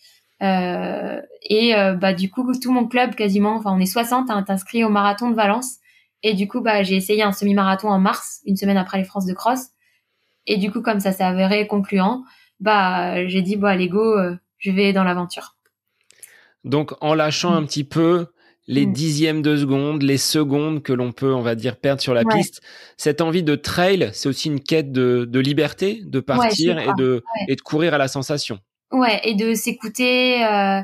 Euh, et euh, bah du coup, tout mon club quasiment, enfin on est 60 à être inscrit au marathon de Valence. Et du coup, bah j'ai essayé un semi-marathon en mars, une semaine après les France de cross. Et du coup, comme ça s'est avéré concluant, bah j'ai dit bon allez go, euh, je vais dans l'aventure. Donc en lâchant un petit peu, les mm. dixièmes de seconde, les secondes que l'on peut, on va dire, perdre sur la piste. Cette envie de trail, c'est aussi une quête de, liberté, de partir et de et de courir à la sensation. Ouais, et de s'écouter. Euh,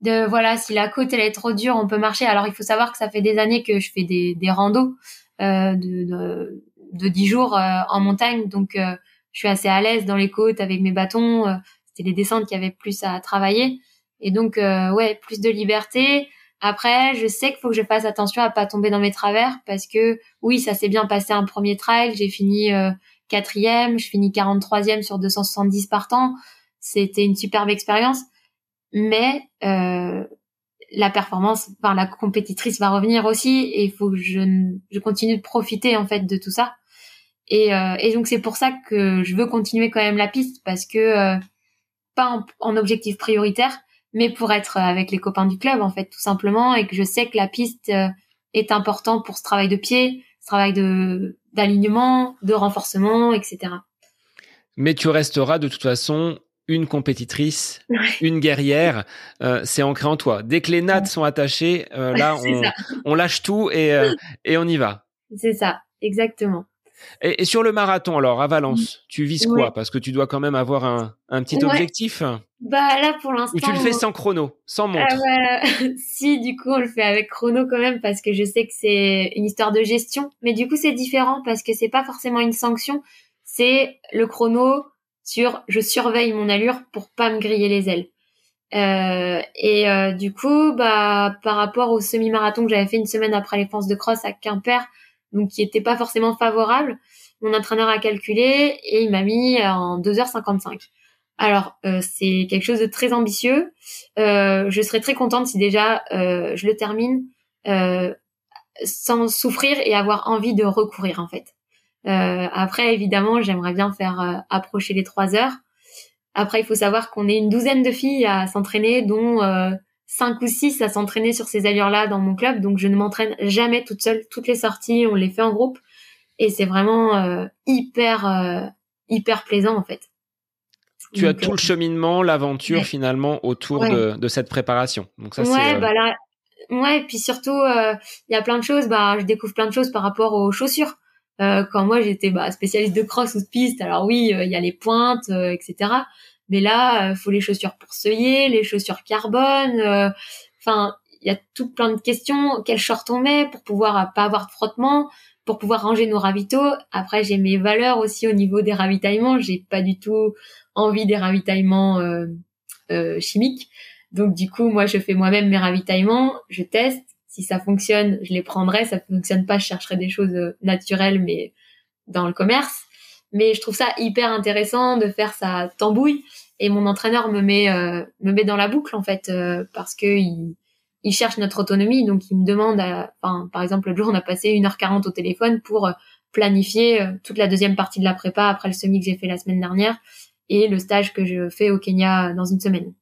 de voilà, si la côte elle est trop dure, on peut marcher. Alors il faut savoir que ça fait des années que je fais des des randos euh, de, de, 10 jours euh, en montagne, donc euh, je suis assez à l'aise dans les côtes avec mes bâtons. C'était les descentes qui avaient plus à travailler, et donc ouais, plus de liberté après, je sais qu'il faut que je fasse attention à pas tomber dans mes travers parce que oui, ça s'est bien passé un premier trail. J'ai fini euh, quatrième, je finis 43e sur 270 partants. C'était une superbe expérience, mais euh, la performance, enfin la compétitrice va revenir aussi et il faut que je, continue de profiter en fait de tout ça. Et, euh, et donc c'est pour ça que je veux continuer quand même la piste parce que euh, pas en objectif prioritaire, mais pour être avec les copains du club en fait tout simplement et que je sais que la piste euh, est importante pour ce travail de pied, ce travail de d'alignement, de renforcement, etc. Mais tu resteras de toute façon une compétitrice, une guerrière, euh, c'est ancré en toi. Dès que les nattes sont attachées, euh, là <laughs> on, on, lâche tout et, et on y va. C'est ça, exactement. Et, sur le marathon, alors, à Valence, mm. tu vises quoi? Parce que tu dois quand même avoir un, un petit objectif. Bah là, pour l'instant. Ou tu le fais sans chrono, sans montre? euh, <laughs> Si, du coup, on le fait avec chrono quand même, parce que je sais que c'est une histoire de gestion. Mais du coup, c'est différent parce que c'est pas forcément une sanction. C'est le chrono sur je surveille mon allure pour pas me griller les ailes. Euh, et euh, du coup, bah par rapport au semi-marathon que j'avais fait une semaine après les France de cross à Quimper, donc qui était pas forcément favorable. mon entraîneur a calculé et il m'a mis en 2h55. Alors, euh, c'est quelque chose de très ambitieux. Euh, je serais très contente si déjà euh, je le termine sans souffrir et avoir envie de recourir en fait. Après, évidemment, j'aimerais bien faire approcher les trois heures. Après, il faut savoir qu'on est une douzaine de filles à s'entraîner, dont cinq ou six à s'entraîner sur ces allures-là dans mon club. Donc, je ne m'entraîne jamais toute seule. Toutes les sorties, on les fait en groupe, et c'est vraiment hyper hyper plaisant en fait tu as tout le cheminement, l'aventure finalement autour de, cette préparation. Donc ça, ouais, euh, bah là, ouais, puis surtout, euh, il y a plein de choses. Bah, je découvre plein de choses par rapport aux chaussures. Euh, quand moi j'étais bah, spécialiste de cross ou de piste, alors oui, il y a les pointes, etc. Mais là, il faut les chaussures pour seuiller, les chaussures carbone. Enfin, il y a tout plein de questions. Quel short on met pour pouvoir pas avoir de frottement pour pouvoir ranger nos ravitaux? Après, j'ai mes valeurs aussi au niveau des ravitaillements. J'ai pas du tout envie des ravitaillements euh, euh, chimiques. Donc du coup, moi, je fais moi-même mes ravitaillements, je teste. Si ça fonctionne, je les prendrai. Ça fonctionne pas, je chercherai des choses euh, naturelles, mais dans le commerce. Mais je trouve ça hyper intéressant de faire sa tambouille. Et mon entraîneur me met me met dans la boucle en fait parce que il, il cherche notre autonomie. Donc il me demande, enfin par exemple le jour on a passé 1h40 au téléphone pour planifier toute la deuxième partie de la prépa après le semi que j'ai fait la semaine dernière et le stage que je fais au Kenya dans une semaine.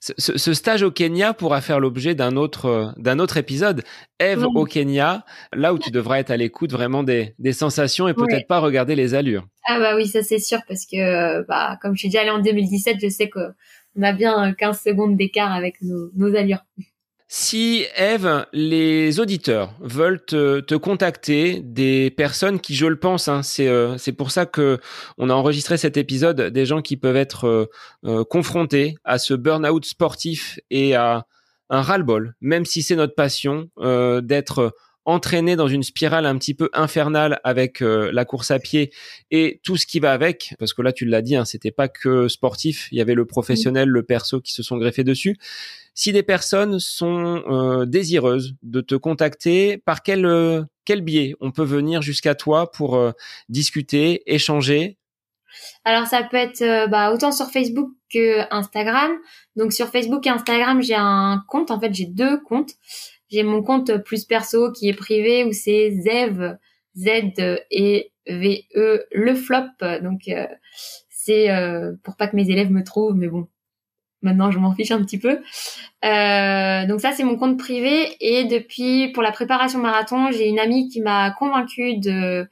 Ce, stage au Kenya pourra faire l'objet d'un autre d'un autre épisode. Eve au Kenya, là où tu devras être à l'écoute vraiment des, des sensations et peut-être pas regarder les allures. Ah bah oui, ça c'est sûr parce que bah comme je suis déjà allée en 2017, je sais qu'on a bien 15 secondes d'écart avec nos, nos allures. Si Eve, les auditeurs veulent te, contacter, des personnes qui, je le pense, hein, euh, c'est pour ça que on a enregistré cet épisode, des gens qui peuvent être euh, euh, confrontés à ce burn-out sportif et à un ras-le-bol, même si c'est notre passion, d'être entraîné dans une spirale un petit peu infernale avec la course à pied et tout ce qui va avec, parce que là tu l'as dit, hein, c'était pas que sportif, il y avait le professionnel, le perso qui se sont greffés dessus. Si des personnes sont euh, désireuses de te contacter, par quel, euh, quel biais on peut venir jusqu'à toi pour euh, discuter, échanger? Alors ça peut être bah, autant sur Facebook que Instagram. Donc sur Facebook et Instagram, j'ai un compte. En fait, j'ai deux comptes. J'ai mon compte plus perso qui est privé où c'est Zev Z et V E le flop. Donc c'est pour pas que mes élèves me trouvent, mais bon, Maintenant, je m'en fiche un petit peu. Euh, donc ça, c'est mon compte privé. Et depuis, pour la préparation marathon, j'ai une amie qui m'a convaincue de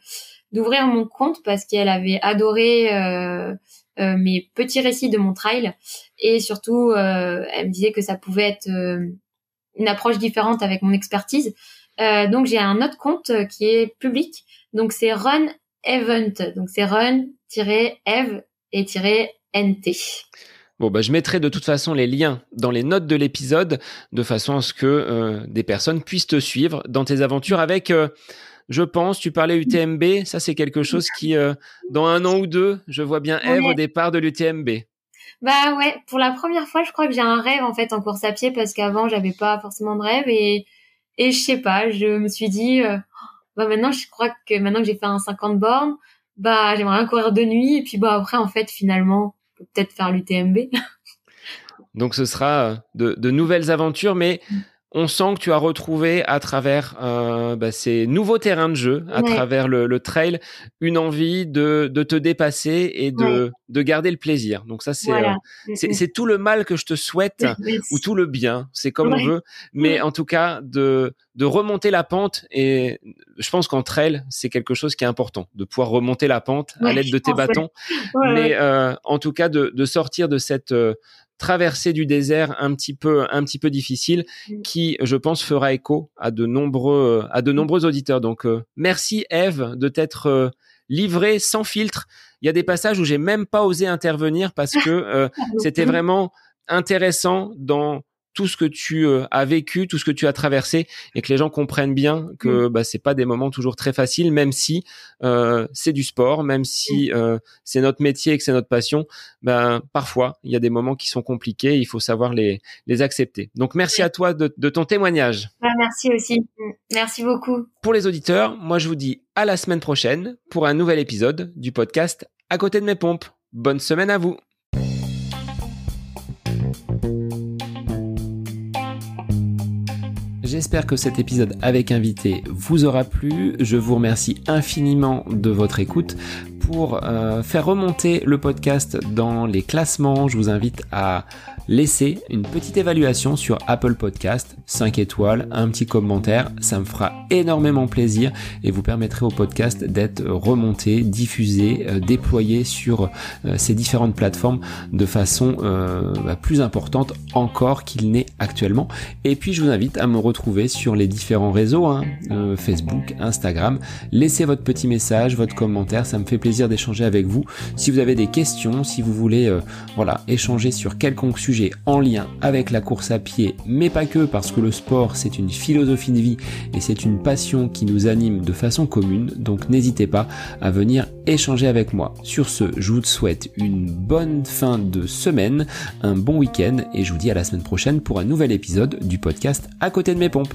d'ouvrir mon compte parce qu'elle avait adoré euh, euh, mes petits récits de mon trail et surtout, elle me disait que ça pouvait être une approche différente avec mon expertise. donc j'ai un autre compte qui est public. Donc c'est Run Event. Donc c'est Run-Ev et -NT. Bon, bah, je mettrai de toute façon les liens dans les notes de l'épisode de façon à ce que euh, des personnes puissent te suivre dans tes aventures avec, euh, je pense, tu parlais UTMB, ça c'est quelque chose qui, euh, dans un an ou deux, je vois bien Eve au départ de l'UTMB. Bah ouais, pour la première fois, je crois que j'ai un rêve en fait en course à pied parce qu'avant j'avais pas forcément de rêve et et je sais pas, je me suis dit bah maintenant je crois que maintenant que j'ai fait un 50 bornes, bah j'aimerais bien courir de nuit et puis bah après en fait finalement peut-être faire l'UTMB. <laughs> Donc ce sera de, de, nouvelles aventures, mais mm on sent que tu as retrouvé à travers euh, bah, ces nouveaux terrains de jeu, à travers le, trail, une envie de, te dépasser et de, de garder le plaisir. Donc ça, c'est euh, c'est tout le mal que je te souhaite ou tout le bien, c'est comme on veut, mais en tout cas de de remonter la pente et je pense qu'en trail, c'est quelque chose qui est important, de pouvoir remonter la pente à l'aide de tes bâtons, mais euh, en tout cas de, de sortir de cette traversée du désert un petit peu un petit peu difficile mm. qui je pense fera écho à de nombreux à de nombreux auditeurs. Donc euh, merci Eve de t'être euh, livrée sans filtre. Il y a des passages où j'ai même pas osé intervenir parce que euh, <laughs> c'était vraiment intéressant dans tout ce que tu euh, as vécu, tout ce que tu as traversé, et que les gens comprennent bien que mmh. bah, c'est pas des moments toujours très faciles, même si euh, c'est du sport, même si mmh. euh, c'est notre métier et que c'est notre passion. Ben parfois il y a des moments qui sont compliqués, il faut savoir les les accepter. Donc merci à toi de, de ton témoignage. merci aussi, mmh. merci beaucoup. Pour les auditeurs, moi je vous dis à la semaine prochaine pour un nouvel épisode du podcast À côté de mes pompes. Bonne semaine à vous. J'espère que cet épisode avec invité vous aura plu. Je vous remercie infiniment de votre écoute. Pour euh, faire remonter le podcast dans les classements, je vous invite à laisser une petite évaluation sur Apple Podcast, 5 étoiles, un petit commentaire, ça me fera énormément plaisir et vous permettrez au podcast d'être remonté, diffusé, euh, déployé sur euh, ces différentes plateformes de façon euh, bah, plus importante encore qu'il n'est actuellement. Et puis je vous invite à me retrouver sur les différents réseaux, hein, Facebook, Instagram. Laissez votre petit message, votre commentaire, ça me fait plaisir d'échanger avec vous. Si vous avez des questions, si vous voulez voilà, échanger sur quelconque sujet, en lien avec la course à pied, mais pas que, parce que le sport c'est une philosophie de vie et c'est une passion qui nous anime de façon commune, donc n'hésitez pas à venir échanger avec moi. Sur ce, je vous souhaite une bonne fin de semaine, un bon week-end et je vous dis à la semaine prochaine pour un nouvel épisode du podcast à côté de mes pompes.